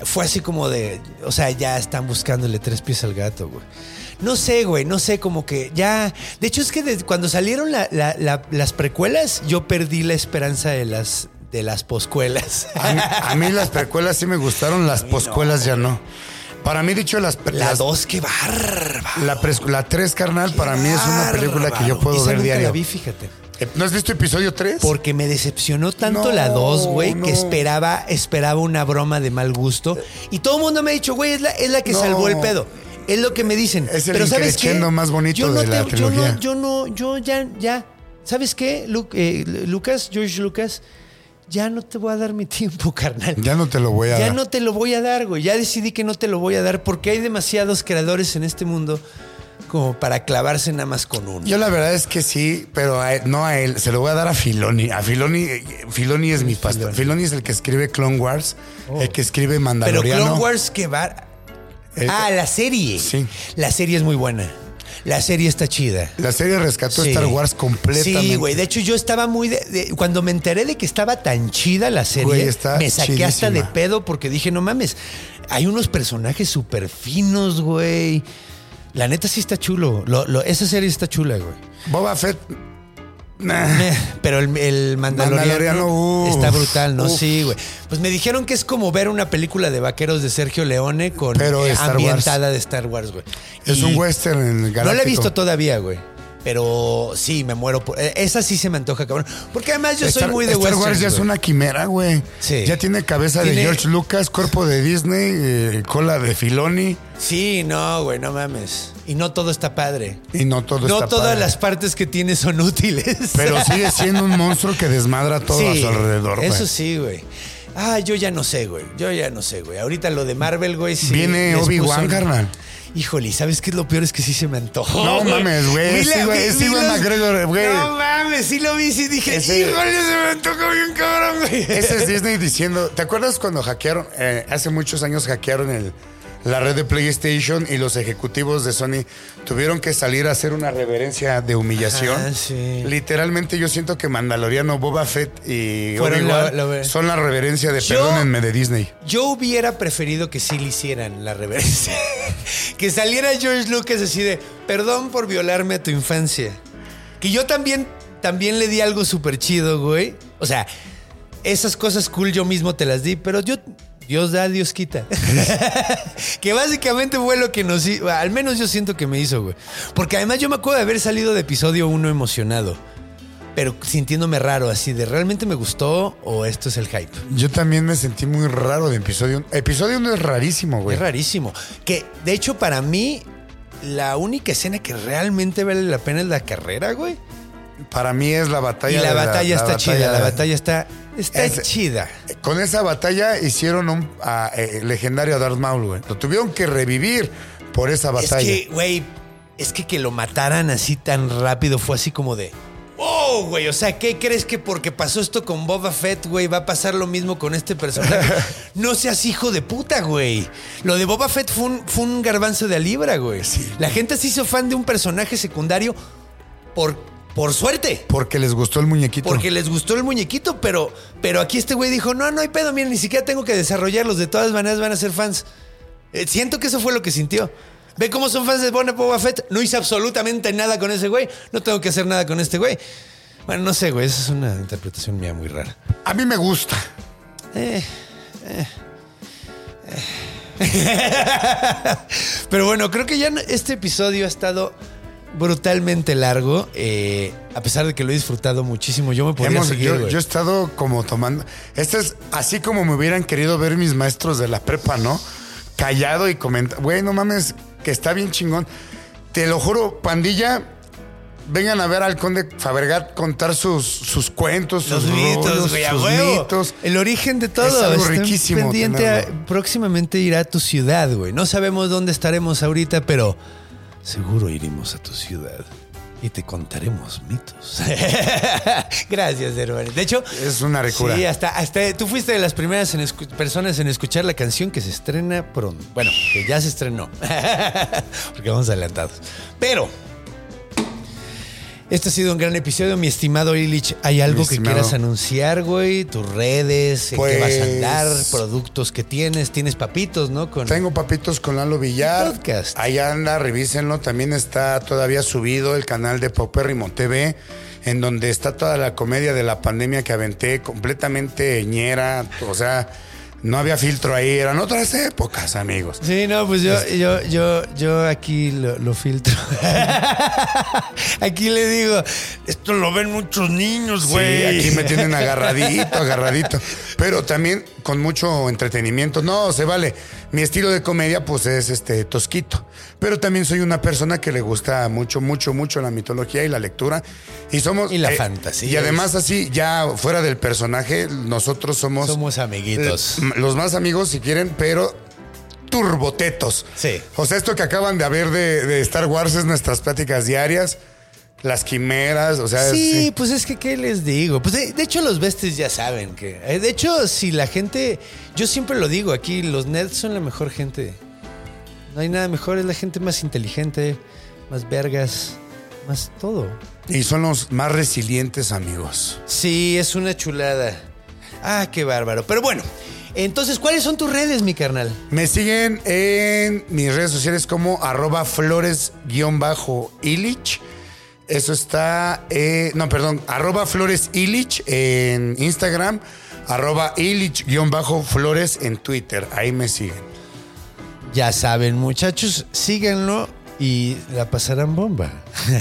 Han. Fue así como de. O sea, ya están buscándole tres pies al gato, güey. No sé, güey, no sé, como que ya. De hecho, es que desde cuando salieron la- la- la- las precuelas, yo perdí la esperanza de las, de las poscuelas. A mí, a mí las precuelas sí me gustaron, las poscuelas ya no. Para mí, dicho las... La las- dos, qué barba. La, pres- la 3, carnal, para mí es una película que yo puedo Esa ver nunca diario. la vi, fíjate. Eh, ¿No has visto episodio 3? Porque me decepcionó tanto No, la 2, güey, no. que esperaba, esperaba una broma de mal gusto. Y todo el mundo me ha dicho, güey, es la, es la que No. salvó el pedo. Es lo que me dicen. Es el Pero ¿sabes qué? más bonito Yo no de la te- yo no-. Yo no, yo ya, ya. ¿Sabes qué, eh, Lucas, George Lucas? Ya no te voy a dar mi tiempo, carnal. Ya no te lo voy a Ya dar. no te lo voy a dar, güey. Ya decidí que no te lo voy a dar porque hay demasiados creadores en este mundo como para clavarse nada más con uno. Yo la verdad es que sí, pero a no a él. Se lo voy a dar a Filoni. A Filoni, eh, Filoni es mi pastor. Filoni es el que escribe Clone Wars, el que escribe Pero Mandaloriano. Clone Wars que va. El- ah, la serie. Sí. La serie es muy buena. La serie está chida. La serie rescató Sí. Star Wars completamente. Sí, güey. De hecho, yo estaba muy. de- de- cuando me enteré de que estaba tan chida la serie, Güey, está me saqué hasta de pedo porque dije, no mames, hay unos personajes súper finos, güey. La neta sí está chulo. Lo- lo- esa serie está chula, güey. Boba Fett. Nah. Pero el, el Mandaloriano, está brutal, ¿no? Sí, güey. Pues me dijeron que es como ver una película de vaqueros de Sergio Leone con Pero eh, ambientada de Star Wars, güey. Es Y un western en el No la he galáctico. visto todavía, güey. Pero sí, me muero por. eh, Esa sí se me antoja, cabrón. Porque además yo Star, soy muy de Star westerns, Wars ya es una quimera, güey. Sí. Ya tiene cabeza Tiene- de George Lucas, cuerpo de Disney, eh, cola de Filoni Sí, no, güey, no mames. Y no todo está padre. y no todo no está todas padre. las partes que tiene son útiles. Pero sigue siendo un monstruo que desmadra todo a su alrededor, güey. Eso sí, güey. Ah, yo ya no sé, güey. Yo ya no sé, güey. Ahorita lo de Marvel, güey. sí Viene Obi-Wan, carnal. Híjole, ¿sabes qué es lo peor? Es que sí se me antojó. No güey. mames, güey. Es vi Iwan los- McGregor, güey. No mames, sí lo vi, sí dije, Ese- híjole, se me antojó bien cabrón, güey. Ese es Disney diciendo, ¿te acuerdas cuando hackearon, eh, hace muchos años hackearon el, la red de PlayStation y los ejecutivos de Sony tuvieron que salir a hacer una reverencia de humillación? Sí. Literalmente yo siento que Mandaloriano, Boba Fett y Fueron Obi-Wan la- la- son la reverencia de Yo- perdónenme de Disney. Yo hubiera preferido que sí le hicieran la reverencia. Que saliera George Lucas así de, perdón por violarme a tu infancia. Que yo también, también le di algo súper chido, güey. O sea, esas cosas cool yo mismo te las di, pero yo... Dios da, Dios quita. que básicamente fue lo que nos hizo, al menos yo siento que me hizo, güey. Porque además yo me acuerdo de haber salido de episodio 1 emocionado, pero sintiéndome raro, así de, ¿realmente me gustó o esto es el hype? Yo también me sentí muy raro de episodio. Episodio 1 es rarísimo, güey. Es rarísimo. Que de hecho, para mí, la única escena que realmente vale la pena es la carrera, güey. Para mí es la Y batalla. la de batalla está chida, batalla- la batalla está, está Es- chida. Con esa batalla hicieron un ah, eh, legendario a Darth Maul, güey. Lo tuvieron que revivir por esa batalla. Es que, güey, es que que lo mataran así tan rápido fue así como de. Oh, güey, o sea, ¿qué crees que porque pasó esto con Boba Fett, güey, va a pasar lo mismo con este personaje? no seas hijo de puta, güey. Lo de Boba Fett fue un, fue un garbanzo de a libra, güey. La gente se hizo fan de un personaje secundario por, por suerte. Porque les gustó el muñequito. Porque les gustó el muñequito, pero, pero aquí este güey dijo, no, no hay pedo, miren, ni siquiera tengo que desarrollarlos, de todas maneras van a ser fans. Eh, siento que eso fue lo que sintió. Ve cómo son fans de Bona Boba Fett. No hice absolutamente nada con ese güey. No tengo que hacer nada con este güey. Bueno, no sé, güey. Esa es una interpretación mía muy rara. A mí me gusta. Eh, Pero bueno, creo que ya este episodio ha estado brutalmente largo. eh, a pesar de que lo he disfrutado muchísimo, yo me podría Hemos- seguir, yo, yo he estado como tomando. Este es así como me hubieran querido ver mis maestros de la prepa, ¿no? Callado y comentando. Güey, no mames, que está bien chingón. Te lo juro, pandilla. Vengan a ver al conde Fabregat contar sus, sus cuentos, Los sus mitos, rollos, güey, a sus huevo. mitos. El origen de todo. Es algo Estén riquísimo Pendiente a- próximamente irá a tu ciudad, güey. No sabemos dónde estaremos ahorita, pero seguro iremos a tu ciudad y te contaremos mitos. Gracias, hermano. De hecho, Es una ricura. Sí, hasta, hasta tú fuiste de las primeras en personas en escuchar la canción que se estrena pronto. Bueno, que ya se estrenó. Porque vamos adelantados. Pero. Este ha sido un gran episodio, mi estimado Illich. ¿Hay algo que quieras anunciar, güey? Tus redes, en qué vas a andar, Pues- productos que tienes. Tienes papitos, ¿no? Con... Tengo papitos con Lalo Villar. Podcast. Ahí anda, revísenlo. También está todavía subido el canal de Paupérrimo TV, en donde está toda la comedia de la pandemia que aventé completamente ñera. O sea, no había filtro ahí. Eran otras épocas, amigos. Sí, no, pues yo, yo, yo, yo aquí lo, lo filtro. aquí le digo, esto lo ven muchos niños, Sí, güey. aquí me tienen agarradito, agarradito. Pero también con mucho entretenimiento. No, se vale. Mi estilo de comedia, pues, es este tosquito. Pero también soy una persona que le gusta mucho, mucho, mucho la mitología y la lectura. Y somos. Y la fantasía. Y además, así, ya fuera del personaje, nosotros somos. Somos amiguitos. eh, Los más amigos, si quieren, pero turbotetos. Sí. O sea, esto que acaban de ver de, de Star Wars es nuestras pláticas diarias. Las quimeras, o sea, Sí, sí. pues es que, ¿qué les digo? Pues de, de hecho, los besties ya saben que. eh, De hecho, si la gente. Yo siempre lo digo aquí, los nerds son la mejor gente. No hay nada mejor, es la gente más inteligente, más vergas, más todo. Y son los más resilientes amigos. Sí, es una chulada. Ah, qué bárbaro. Pero bueno, entonces, ¿cuáles son tus redes, mi carnal? Me siguen en mis redes sociales como arroba flores-illich. Eso está, eh, no, perdón, arroba flores illich en Instagram, arroba illich-flores en Twitter. Ahí me siguen. Ya saben, muchachos, síganlo y la pasarán bomba.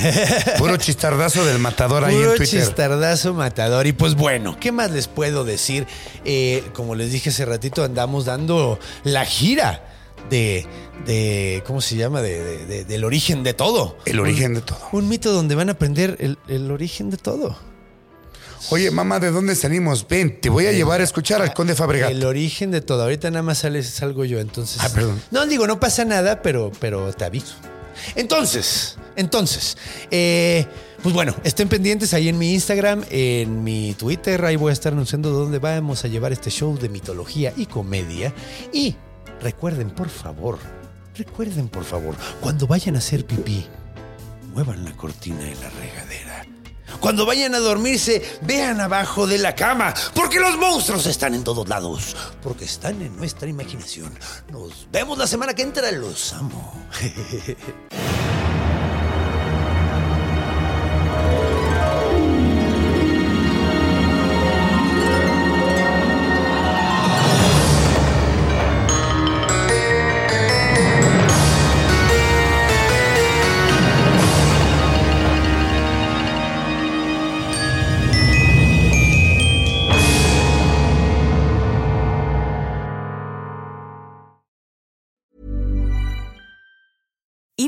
Puro chistardazo del matador ahí Puro en Twitter. chistardazo matador. Y pues bueno, ¿qué más les puedo decir? Eh, como les dije hace ratito, andamos dando la gira de, de ¿cómo se llama? De, de- de- del origen de todo. El origen de todo. Un mito donde van a aprender el, el origen de todo. Oye, mamá, ¿de dónde salimos? Ven, te voy a llevar a escuchar al Conde Fabregat. El origen de todo. Ahorita nada más sale, salgo yo, entonces. Ah, perdón. No, digo, no pasa nada, pero, pero te aviso. Entonces, entonces, eh, pues bueno, estén pendientes ahí en mi Instagram, en mi Twitter. Ahí voy a estar anunciando dónde vamos a llevar este show de mitología y comedia. Y recuerden, por favor, recuerden, por favor, cuando vayan a hacer pipí, muevan la cortina de la regadera. Cuando vayan a dormirse, vean abajo de la cama, porque los monstruos están en todos lados, porque están en nuestra imaginación. Nos vemos la semana que entra, los amo.